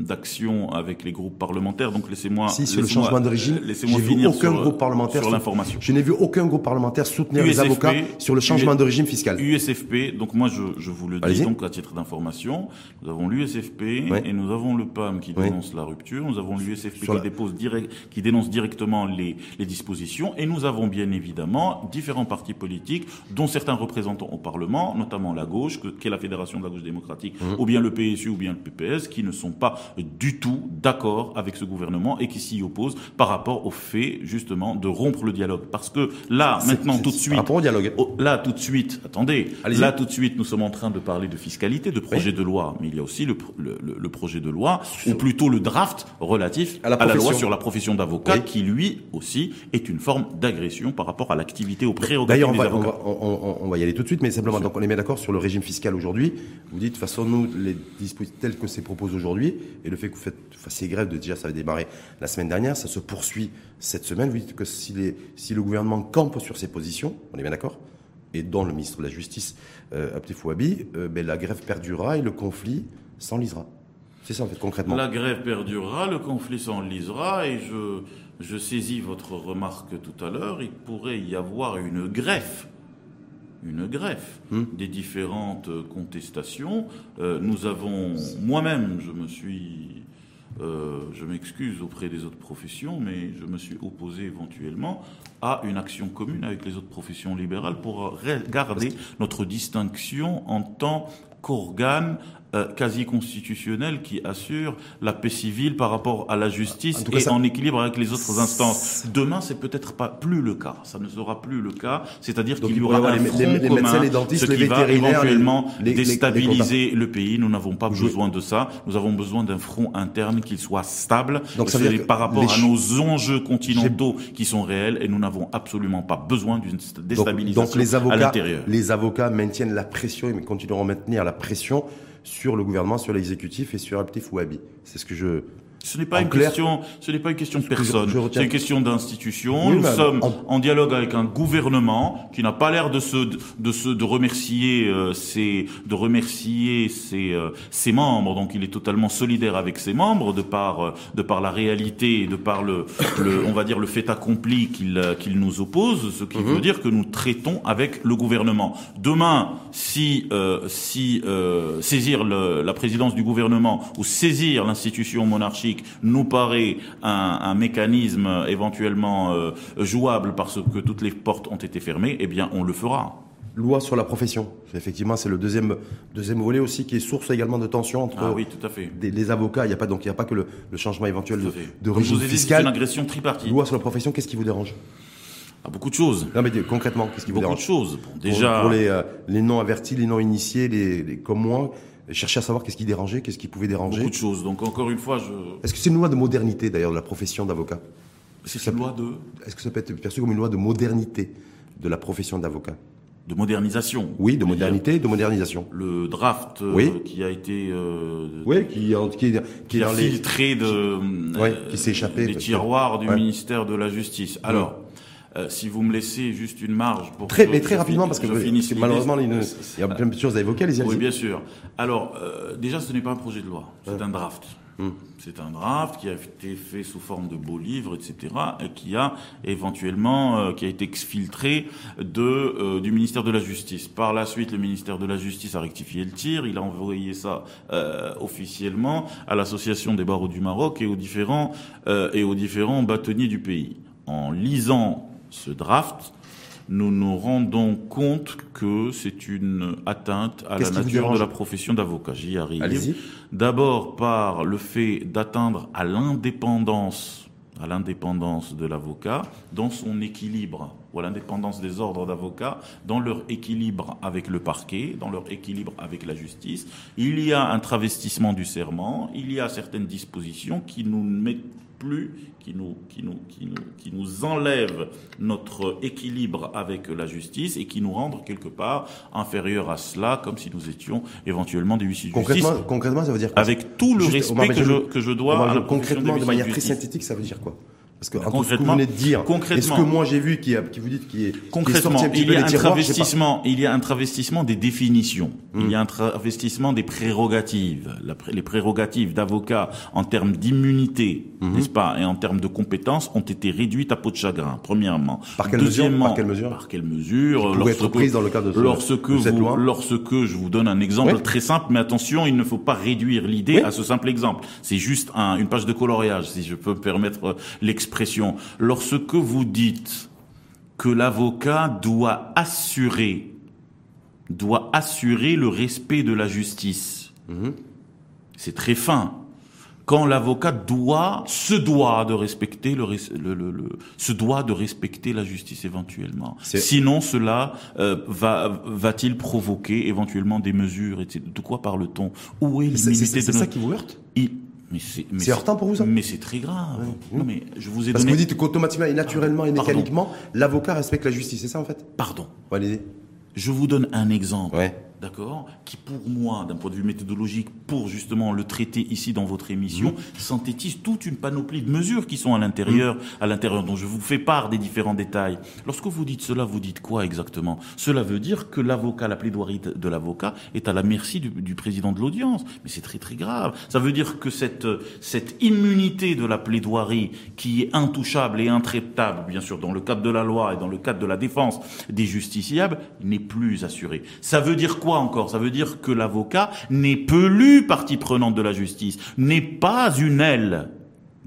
d'action avec les groupes parlementaires. Donc laissez-moi. Si sur le changement de régime, laissez-moi finir aucun sur, groupe parlementaire sur l'information. Je n'ai vu aucun groupe parlementaire soutenir les avocats sur le changement de régime fiscal. USFP. Donc moi je, je vous le dis donc à titre d'information. Nous avons l'USFP et nous avons le PAM qui dénonce la rupture. Nous avons l'USFP qui dépose direct, qui dénonce directement les les dispositions et nous avons bien évidemment différents partis politiques dont certains représentants au Parlement, notamment la gauche, qui est la Fédération de la gauche démocratique, mmh. ou bien le PSU ou bien le PPS, qui ne sont pas du tout d'accord avec ce gouvernement et qui s'y opposent par rapport au fait justement de rompre le dialogue. Parce que là, maintenant, tout de suite, rapport au dialogue. Là, tout de suite, attendez, là, tout de suite, nous sommes en train de parler de fiscalité, de projet de loi, mais il y a aussi le, le, le, projet de loi, ou plutôt le draft relatif à la, loi sur la profession d'avocat, qui lui aussi est une forme d'agression par rapport à l'activité au prérogatives des avocats. On va, on, va, y aller tout de suite, mais simplement, donc on est bien d'accord sur le régime fiscal aujourd'hui. Vous dites, de façon, nous, les dispositifs tels que c'est proposé aujourd'hui, et le fait que vous faites, fassiez grève de dire ça avait démarré la semaine dernière, ça se poursuit cette semaine. Vous dites que si, les, si le gouvernement campe sur ses positions, on est bien d'accord et dont le ministre de la Justice, euh, Abdel euh, ben, la grève perdurera et le conflit s'enlisera. C'est ça en fait concrètement. La grève perdurera, le conflit s'enlisera et je, je saisis votre remarque tout à l'heure, il pourrait y avoir une greffe une greffe hmm. des différentes contestations. Euh, nous avons, moi-même, je me suis, euh, je m'excuse auprès des autres professions, mais je me suis opposé éventuellement à une action commune avec les autres professions libérales pour garder notre distinction en tant qu'organe euh, quasi constitutionnel qui assure la paix civile par rapport à la justice et en équilibre avec les autres instances. Demain, c'est peut-être pas plus le cas. Ça ne sera plus le cas. C'est-à-dire qu'il y aura un front les, les, commun, les dentistes, ce qui va éventuellement déstabiliser le pays. Nous n'avons pas besoin de ça. Nous avons besoin d'un front interne qui soit stable. Donc ça veut par rapport à nos enjeux continentaux qui sont réels et nous n'avons absolument pas besoin d'une déstabilisation donc, les avocats, à l'intérieur. Les avocats maintiennent la pression et continueront à maintenir la pression sur le gouvernement, sur l'exécutif et sur Abdel Fouabi. C'est ce que je Ce n'est pas une question, ce n'est pas une question de personne. C'est une question d'institution. Nous sommes en... dialogue avec un gouvernement qui n'a pas l'air de se, de se, de remercier euh, ses, de remercier ses, euh, ses membres. Donc, il est totalement solidaire avec ses membres de par, euh, de par la réalité et de par le, le, on va dire le fait accompli qu'il, qu'il nous oppose. Ce qui mhm. veut dire que nous traitons avec le gouvernement. Demain, si, si saisir le, la présidence du gouvernement ou saisir l'institution monarchique nous paraît un, mécanisme éventuellement euh, jouable parce que toutes les portes ont été fermées, eh bien on le fera loi sur la profession. Effectivement, c'est le deuxième, deuxième volet aussi qui est source également de tension entre ah oui, tout à fait. les avocats. Il n'y a pas donc il y a pas que le, changement éventuel de, de régime fiscal. une agression tripartite. Loi sur la profession, qu'est-ce qui vous dérange? Ah, beaucoup de choses. Non mais concrètement, qu'est-ce qui vous dérange Beaucoup de choses. déjà pour, les, euh, les non avertis, les non initiés, les comme moi, chercher à savoir qu'est-ce qui dérangeait, qu'est-ce qui pouvait déranger. Beaucoup de choses. Donc encore une fois, je. Est-ce que c'est une loi de modernité d'ailleurs de la profession d'avocat? C'est une loi de. Est-ce que ça peut être perçu comme une loi de modernité de la profession d'avocat? De modernisation. Oui, de modernité, de modernisation. Le draft euh, qui a été euh, oui, qui, qui, qui, a filtré de oui, qui s'est échappé des tiroirs du ministère de la Justice. Alors, euh, si vous me laissez juste une marge pour très, mais très rapidement parce que, malheureusement il y a plein de choses à évoquer. Les oui, bien sûr. Alors euh, déjà, ce n'est pas un projet de loi, c'est un draft. Hum. C'est un draft qui a été fait sous forme de beaux livres, etc., et qui a éventuellement euh, qui a été exfiltré de du ministère de la Justice. Par la suite, le ministère de la Justice a rectifié le tir. Il a envoyé ça officiellement à l'association des barreaux du Maroc et aux différents et aux différents bâtonniers du pays. En lisant ce draft, nous nous rendons compte que c'est une atteinte à la nature de la profession d'avocat. J'y arrive. D'abord par le fait d'atteindre à l'indépendance à l'indépendance de l'avocat, dans son équilibre, ou à l'indépendance des ordres d'avocats, dans leur équilibre avec le parquet, dans leur équilibre avec la justice. Il y a un travestissement du serment, il y a certaines dispositions qui nous mettent plus, qui nous, qui nous, qui nous, qui nous enlève notre équilibre avec la justice et qui nous rendent quelque part inférieurs à cela, comme si nous étions éventuellement des huissiers de concrètement, justice. Concrètement, ça veut dire quoi? Avec tout le respect que, je, que je dois à la Concrètement, de manière très synthétique, ça veut dire quoi? Parce que concrètement, ce que vous venez de dire, et ce que moi j'ai vu qui, qui vous dites qui est concrètement, il y a un travestissement, il y a un travestissement des définitions, il y a un travestissement des prérogatives, les prérogatives d'avocat en termes d'immunité, mhm. n'est-ce pas, et en termes de compétences ont été réduites à peau de chagrin. Premièrement, par quelle mesure? Par quelle mesure? Par quelle mesure? Lorsque, être prise dans le cadre de, lorsque cette vous, loi? lorsque je vous donne un exemple très simple, mais attention, il ne faut pas réduire l'idée à ce simple exemple. C'est juste un, une page de coloriage, si je peux me permettre l'expression Lorsque vous dites que l'avocat doit assurer, doit assurer le respect de la justice, mhm. c'est très fin. Quand l'avocat doit, se doit de respecter le, se doit de respecter la justice éventuellement. Sinon, cela euh, va va-t-il provoquer éventuellement des mesures De quoi parle-t-on? Où est l'immunité C'est ça qui vous heurte? Mais c'est c'est heurtant pour vous ça Mais c'est très grave. Non mais je vous ai Parce donné... que vous dites qu'automatiquement et naturellement et mécaniquement, l'avocat respecte la justice, c'est ça en fait? Pardon. Je vous donne un exemple. Ouais d'accord, qui pour moi, d'un point de vue méthodologique, pour justement le traiter ici dans votre émission, mmh. synthétise toute une panoplie de mesures qui sont à l'intérieur, mmh. à l'intérieur, dont je vous fais part des différents détails. Lorsque vous dites cela, vous dites quoi exactement? Cela veut dire que l'avocat, la plaidoirie de l'avocat est à la merci du, du président de l'audience. Mais c'est très très grave. Ça veut dire que cette, cette immunité de la plaidoirie, qui est intouchable et intraitable, bien sûr, dans le cadre de la loi et dans le cadre de la défense des justiciables, n'est plus assurée. Ça veut dire quoi? Encore? Ça veut dire que l'avocat n'est plus partie prenante de la justice, n'est pas une aile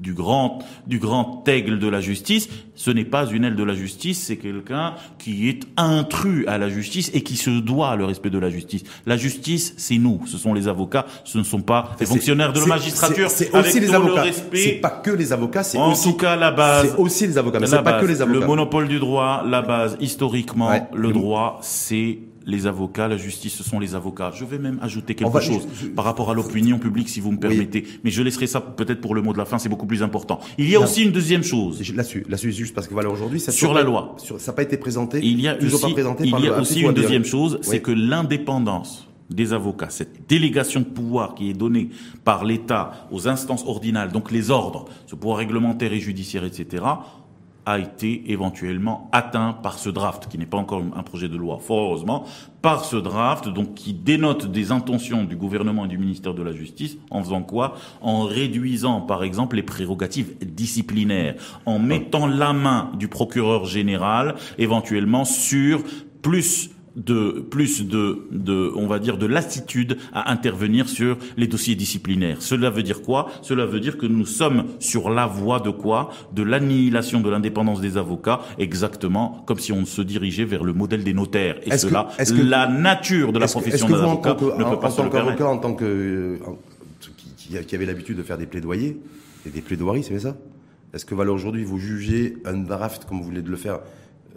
du grand, du grand aigle de la justice. Ce n'est pas une aile de la justice, c'est quelqu'un qui est intrus à la justice et qui se doit le respect de la justice. La justice, c'est nous, ce sont les avocats, ce ne sont pas les fonctionnaires de la magistrature. C'est aussi les avocats. C'est pas que les avocats, c'est aussi. En tout cas, la base. C'est aussi les avocats, mais c'est pas que les avocats. Le monopole du droit, la base, historiquement, le droit, c'est les avocats, la justice, ce sont les avocats. Je vais même ajouter quelque chose par rapport à l'opinion publique, si vous me permettez. Mais je laisserai ça peut-être pour le mot de la fin, c'est beaucoup plus important. Il y a aussi une deuxième chose. Là-dessus, là-dessus, juste parce que voilà, aujourd'hui, ça sur la loi, ça n'a pas été présenté. Il y a aussi, il y a aussi une deuxième chose, c'est que l'indépendance des avocats, cette délégation de pouvoir qui est donnée par l'État aux instances ordinales, donc les ordres, ce pouvoir réglementaire et judiciaire, etc., a été éventuellement atteint par ce draft, qui n'est pas encore un projet de loi, fort heureusement, par ce draft, donc qui dénote des intentions du gouvernement et du ministère de la Justice, en faisant quoi? En réduisant, par exemple, les prérogatives disciplinaires, en mettant la main du procureur général, éventuellement, sur plus de plus de, de, on va dire, de lassitude à intervenir sur les dossiers disciplinaires. Cela veut dire quoi? Cela veut dire que nous sommes sur la voie de quoi? De l'annihilation de l'indépendance des avocats, exactement comme si on se dirigeait vers le modèle des notaires. Et cela, que, la nature de la profession d'avocat ne peut pas en, se tant qu'avocat, en tant que qui, qui, avait l'habitude de faire des plaidoyers et des plaidoiries, c'est ça? Est-ce que valeur aujourd'hui vous jugez un draft comme vous voulez de le faire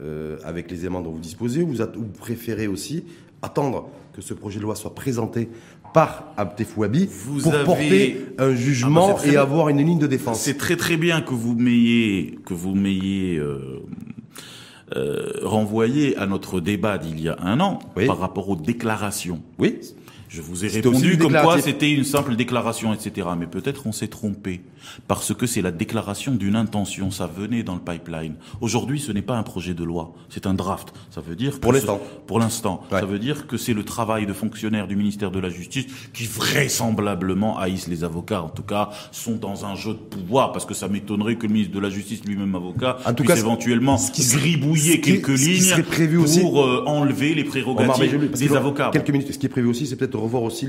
euh, avec les éléments dont vous disposez ou vous, préférez aussi attendre que ce projet de loi soit présenté par Abtefouabi pour porter un jugement ah bah, et avoir une ligne de défense C'est très très bien que vous m'ayez que vous m'ayez euh, euh, renvoyé à notre débat d'il y a un an par rapport aux déclarations. Oui. Je vous ai répondu comme quoi c'était une simple déclaration, etc. Mais peut-être on s'est trompé parce que c'est la déclaration d'une intention. Ça venait dans le pipeline. Aujourd'hui, ce n'est pas un projet de loi, c'est un draft. Ça veut dire pour l'instant. Pour l'instant, ça veut dire que c'est le travail de fonctionnaires du ministère de la Justice qui vraisemblablement haïssent les avocats. En tout cas, sont dans un jeu de pouvoir parce que ça m'étonnerait que le ministre de la Justice lui-même avocat en tout puisse cas, éventuellement gribouiller quelques lignes pour euh, enlever les prérogatives des avocats. Quelques minutes. Ce qui est prévu aussi, c'est peut-être revoir aussi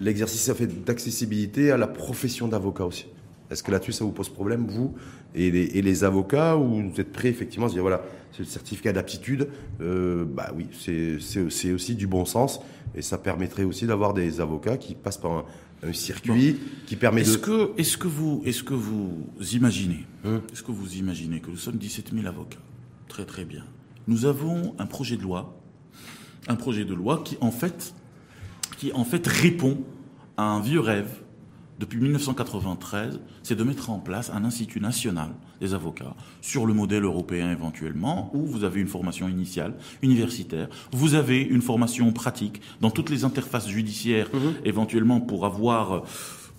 l'exercice d'accessibilité à la profession d'avocat aussi. Est-ce que là-dessus, ça vous pose problème, vous et les, avocats, ou vous êtes prêts effectivement à se dire, voilà, le certificat d'aptitude, euh, bah oui, c'est aussi du bon sens, et ça permettrait aussi d'avoir des avocats qui passent par un, circuit qui permet est-ce de... Que, est-ce que vous, est-ce que vous imaginez, hein est-ce que vous imaginez que nous sommes 17 000 avocats? Très très bien. Nous avons un projet de loi, un projet de loi qui en fait qui en fait répond à un vieux rêve depuis 1993, c'est de mettre en place un institut national des avocats sur le modèle européen éventuellement, où vous avez une formation initiale, universitaire, vous avez une formation pratique dans toutes les interfaces judiciaires, mhm. éventuellement pour avoir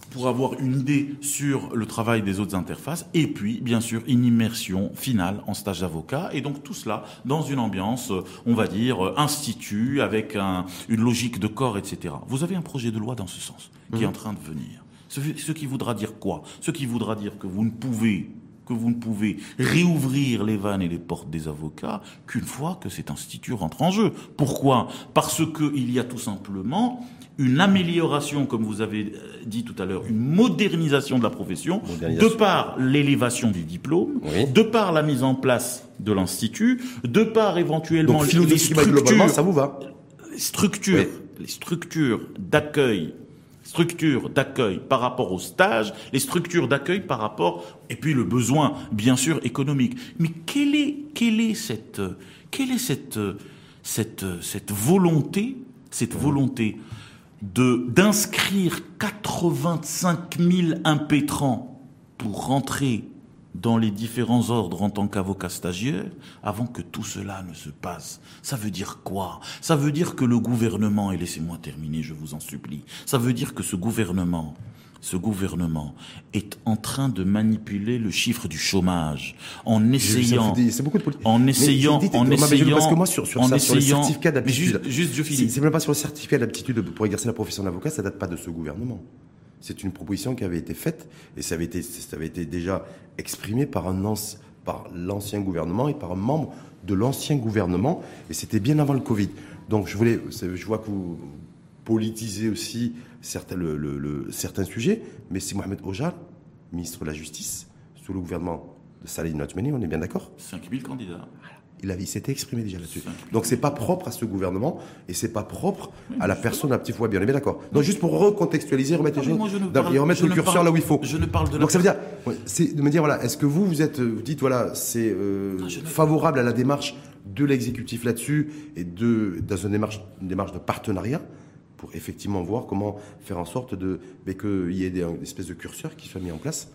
pour avoir une idée sur le travail des autres interfaces, et puis bien sûr une immersion finale en stage d'avocat, et donc tout cela dans une ambiance, on va dire, institut, avec une logique de corps, etc. Vous avez un projet de loi dans ce sens qui est mhm. en train de venir. Ce, ce qui voudra dire quoi? Ce qui voudra dire que vous ne pouvez que vous ne pouvez réouvrir les vannes et les portes des avocats qu'une fois que cet institut rentre en jeu. Pourquoi? Parce qu'il y a tout simplement une amélioration, comme vous avez euh, dit tout à l'heure, une modernisation de la profession, de par l'élévation du diplôme, de par la mise en place de l'institut, de par éventuellement les structures, ça vous va? structures, les structures d'accueil structures d'accueil par rapport au stage, les structures d'accueil par rapport, et puis le besoin, bien sûr, économique. Mais quelle est, quelle est cette, quelle est cette, cette, cette volonté, cette volonté de d'inscrire 85 000 impétrants pour rentrer dans les différents ordres en tant qu'avocat stagiaire avant que tout cela ne se passe. Ça veut dire quoi? Ça veut dire que le gouvernement, et laissez-moi terminer, je vous en supplie, ça veut dire que ce gouvernement ce gouvernement est en train de manipuler le chiffre du chômage en essayant, en essayant, en essayant, parce que moi sur, sur, ça, sur le certificat d'aptitude, juste, je finis. C'est même pas sur le certificat d'aptitude pour exercer la profession d'avocat, ça date pas de ce gouvernement. C'est une proposition qui avait été faite et ça avait été, déjà exprimé par l'ancien gouvernement et par un membre de l'ancien gouvernement et c'était bien avant le Covid. Donc je voulais, je vois que vous politisez aussi certains, certains sujets, mais c'est Mohamed Ojar, ministre de la Justice, sous le gouvernement de Salih Notmeni, on est bien d'accord? 5000 candidats. Il, avait, s'était exprimé déjà là-dessus. Donc c'est pas propre à ce gouvernement et c'est pas propre à la personne à petit foie bien. On est d'accord. Donc juste pour recontextualiser, remettre les choses, et remettre le curseur là où il faut. Je ne parle de Donc ça veut dire, c'est de me dire voilà, est-ce que vous vous êtes, vous dites voilà, c'est euh, favorable à la démarche de l'exécutif là-dessus et de dans une démarche, une démarche de partenariat pour effectivement voir comment faire en sorte de qu'il y ait des, espèces de curseurs qui soient mis en place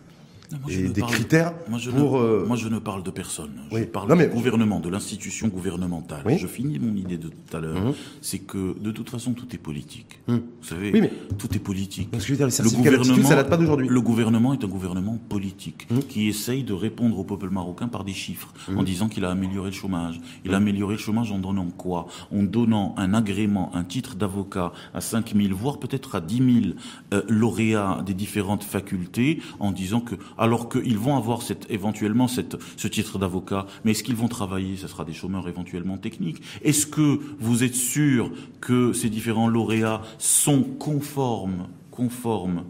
et des critères moi je pour. Ne, euh, moi, je ne parle de personne. Je parle du gouvernement, de l'institution gouvernementale. Je finis mon idée de tout à l'heure. Mhm. C'est que de toute façon, tout est politique. Mhm. Vous savez, mais... tout est politique. le gouvernement, ça date pas d'aujourd'hui. Le gouvernement est un gouvernement politique mhm. qui essaye de répondre au peuple marocain par des chiffres, en disant qu'il a amélioré le chômage. Il a amélioré le chômage en donnant quoi? En donnant un agrément, un titre d'avocat à 5 000, voire peut-être à 10 000 euh, lauréats des différentes facultés, en disant que alors qu'ils vont avoir cette, éventuellement cette, ce titre d'avocat, mais est-ce qu'ils vont travailler? Ce sera des chômeurs éventuellement techniques. Est-ce que vous êtes sûr que ces différents lauréats sont conformes, conformes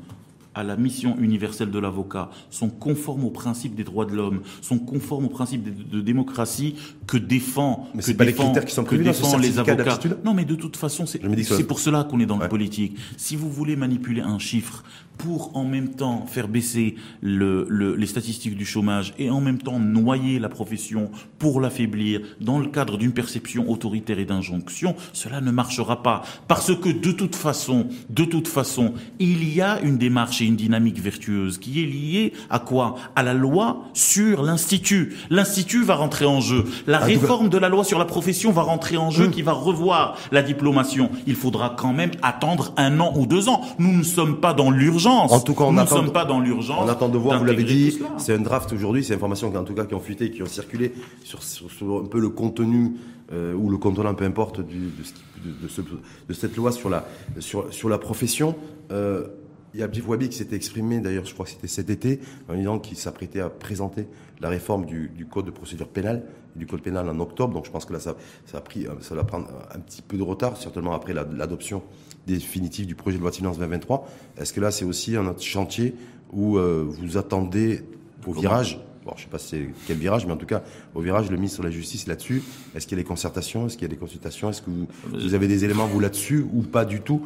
à la mission universelle de l'avocat, sont conformes aux principes des droits de l'homme, sont conformes aux principes de, démocratie que défend, mais que pas les critères qui sont prévus dans les avocats. Non, mais de toute façon, c'est pour cela qu'on est dans la politique. Si vous voulez manipuler un chiffre pour en même temps faire baisser le, le, les statistiques du chômage et en même temps noyer la profession pour l'affaiblir dans le cadre d'une perception autoritaire et d'injonction, cela ne marchera pas. Parce que de toute façon, de toute façon, il y a une démarche et une dynamique vertueuse qui est liée à quoi? À la loi sur l'institut. L'institut va rentrer en jeu. La réforme de la loi sur la profession va rentrer en jeu, hum. qui va revoir la diplomation. Il faudra quand même attendre un an ou deux ans. Nous ne sommes pas dans l'urgence en tout cas, on Nous ne sommes pas dans l'urgence. On attend de voir, vous l'avez dit, c'est un draft aujourd'hui, c'est informations en tout cas qui ont fuité, qui ont circulé sur, un peu le contenu euh, ou le contenant, peu importe, de, de, cette loi sur la, sur, sur la profession. Euh, il y a Abdif Wabi qui s'était exprimé, d'ailleurs, je crois que c'était cet été, en disant qu'il s'apprêtait à présenter la réforme du, code de procédure pénale, du code pénal en octobre. Donc je pense que là, ça, ça, a pris, ça va prendre un petit peu de retard, certainement après l'adoption définitive du projet de loi de finances 2023. Est-ce que là, c'est aussi un autre chantier où euh, vous attendez au virage? Bon, je ne sais pas c'est quel virage, mais en tout cas, au virage, le ministre de la Justice là-dessus, est-ce qu'il y a des concertations? Est-ce qu'il y a des consultations? Est-ce que vous, avez des éléments, vous, là-dessus, ou pas du tout?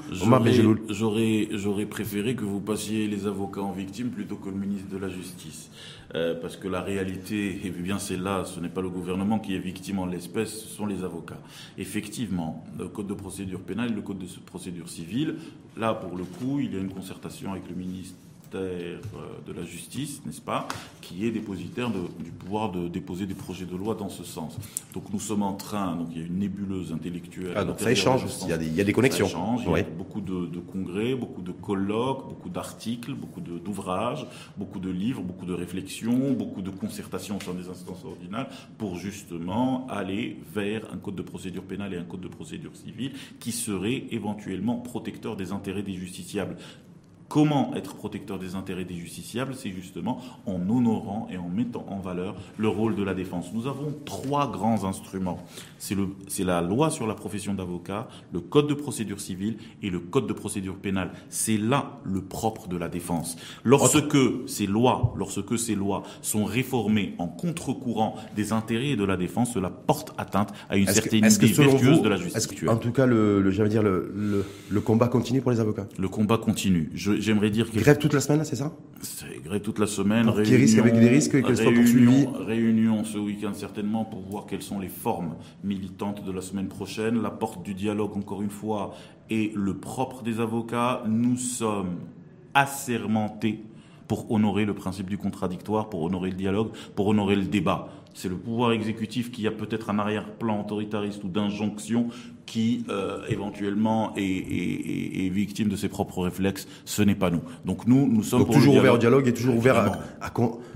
J'aurais j'aurais préféré que vous passiez les avocats en victime plutôt que le ministre de la Justice. Euh, parce que la réalité, et bien c'est là, ce n'est pas le gouvernement qui est victime en l'espèce, ce sont les avocats. Effectivement, le code de procédure pénale, le code de procédure civile, là pour le coup, il y a une concertation avec le ministre de la justice, n'est-ce pas, qui est dépositaire du pouvoir de déposer des projets de loi dans ce sens. Donc nous sommes en train, donc il y a une nébuleuse intellectuelle. Ah, donc ça échange, il y, a des, il y a des connexions. Ça échange, il y a beaucoup de, congrès, beaucoup de colloques, beaucoup d'articles, beaucoup d'ouvrages, beaucoup de livres, beaucoup de réflexions, beaucoup de concertations au sein des instances ordinales pour justement aller vers un code de procédure pénale et un code de procédure civile qui serait éventuellement protecteur des intérêts des justiciables. Comment être protecteur des intérêts des justiciables C'est justement en honorant et en mettant en valeur le rôle de la défense. Nous avons trois grands instruments. C'est la loi sur la profession d'avocat, le code de procédure civile et le code de procédure pénale. C'est là le propre de la défense. Lorsque ces lois, lorsque ces lois sont réformées en contre-courant des intérêts de la défense, cela porte atteinte à une certaine idée vertueuse de la justice. en tout cas, le, le, dire, le, le, le combat continue pour les avocats? Le combat continue. Je, j'aimerais dire que... Grève toute la semaine, c'est ça? C'est grève toute la semaine. Réunion, qui risque avec des risques qu'elle soit poursuivie Réunion ce week-end certainement pour voir quelles sont les formes militantes de la semaine prochaine. La porte du dialogue, encore une fois, est le propre des avocats. Nous sommes assermentés pour honorer le principe du contradictoire, pour honorer le dialogue, pour honorer le débat. C'est le pouvoir exécutif qui a peut-être un arrière-plan autoritariste ou d'injonction qui euh, éventuellement est, victime de ses propres réflexes. Ce n'est pas nous. Donc nous, nous sommes toujours ouverts au dialogue et toujours ouverts à,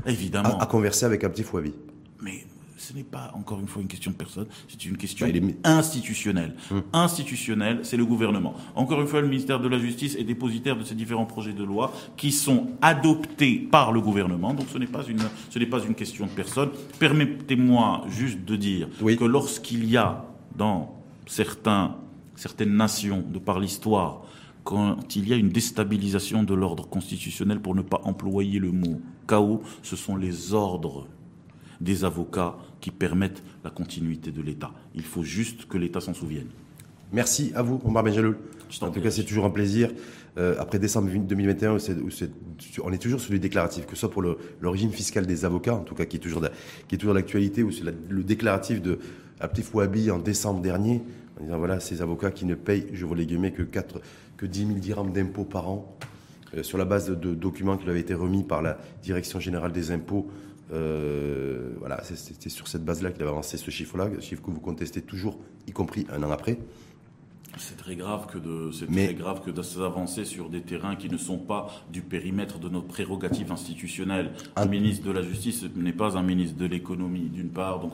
Évidemment. à, converser avec un petit Fouavi. Mais ce n'est pas encore une fois une question de personne, c'est une question institutionnelle. Hum. Institutionnelle, c'est le gouvernement. Encore une fois, le ministère de la Justice est dépositaire de ces différents projets de loi qui sont adoptés par le gouvernement. Donc ce n'est pas une, ce n'est pas une question de personne. Permettez-moi juste de dire que lorsqu'il y a dans certains, certaines nations, de par l'histoire, quand il y a une déstabilisation de l'ordre constitutionnel, pour ne pas employer le mot chaos, ce sont les ordres des avocats qui permettent la continuité de l'État. Il faut juste que l'État s'en souvienne. Merci à vous, Omar Benjaloul. En tout cas, c'est toujours un plaisir. Euh, après décembre 2021, on est toujours sur les déclaratifs, que ce soit pour le, régime fiscal des avocats, en tout cas qui est toujours, qui est toujours d'actualité, ou c'est le déclaratif de Abdel Fouabi en décembre dernier, en disant voilà, ces avocats qui ne payent, je vous les guillemets, que, 4, que 10 000 dirhams d'impôts par an. euh, sur la base de, documents qui lui avaient été remis par la Direction générale des impôts. Euh, voilà, c'était sur cette base-là qu'il avait avancé ce chiffre-là, chiffre que vous contestez toujours, y compris un an après. C'est très grave que de, c'est très grave que s'avancer sur des terrains qui ne sont pas du périmètre de notre prérogative institutionnelle. Un ministre de la Justice n'est pas un ministre de l'économie, d'une part. Donc,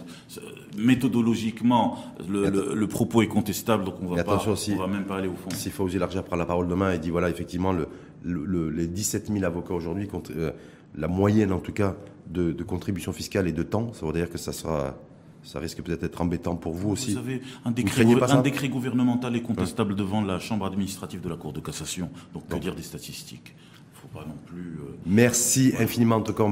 méthodologiquement, le, propos est contestable, donc on va pas, on va même pas aller au fond. Si Fauzi Larja prend la parole demain et dit voilà, effectivement, le, les 17 000 avocats aujourd'hui, euh, la moyenne en tout cas de, de contribution fiscale et de temps, ça veut dire que ça sera ça risque peut-être d'être embêtant pour vous aussi. Vous savez, un décret, un décret gouvernemental est contestable devant la Chambre administrative de la Cour de cassation. Donc, que dire des statistiques? Il ne faut pas non plus. Euh, Merci infiniment, en tout cas.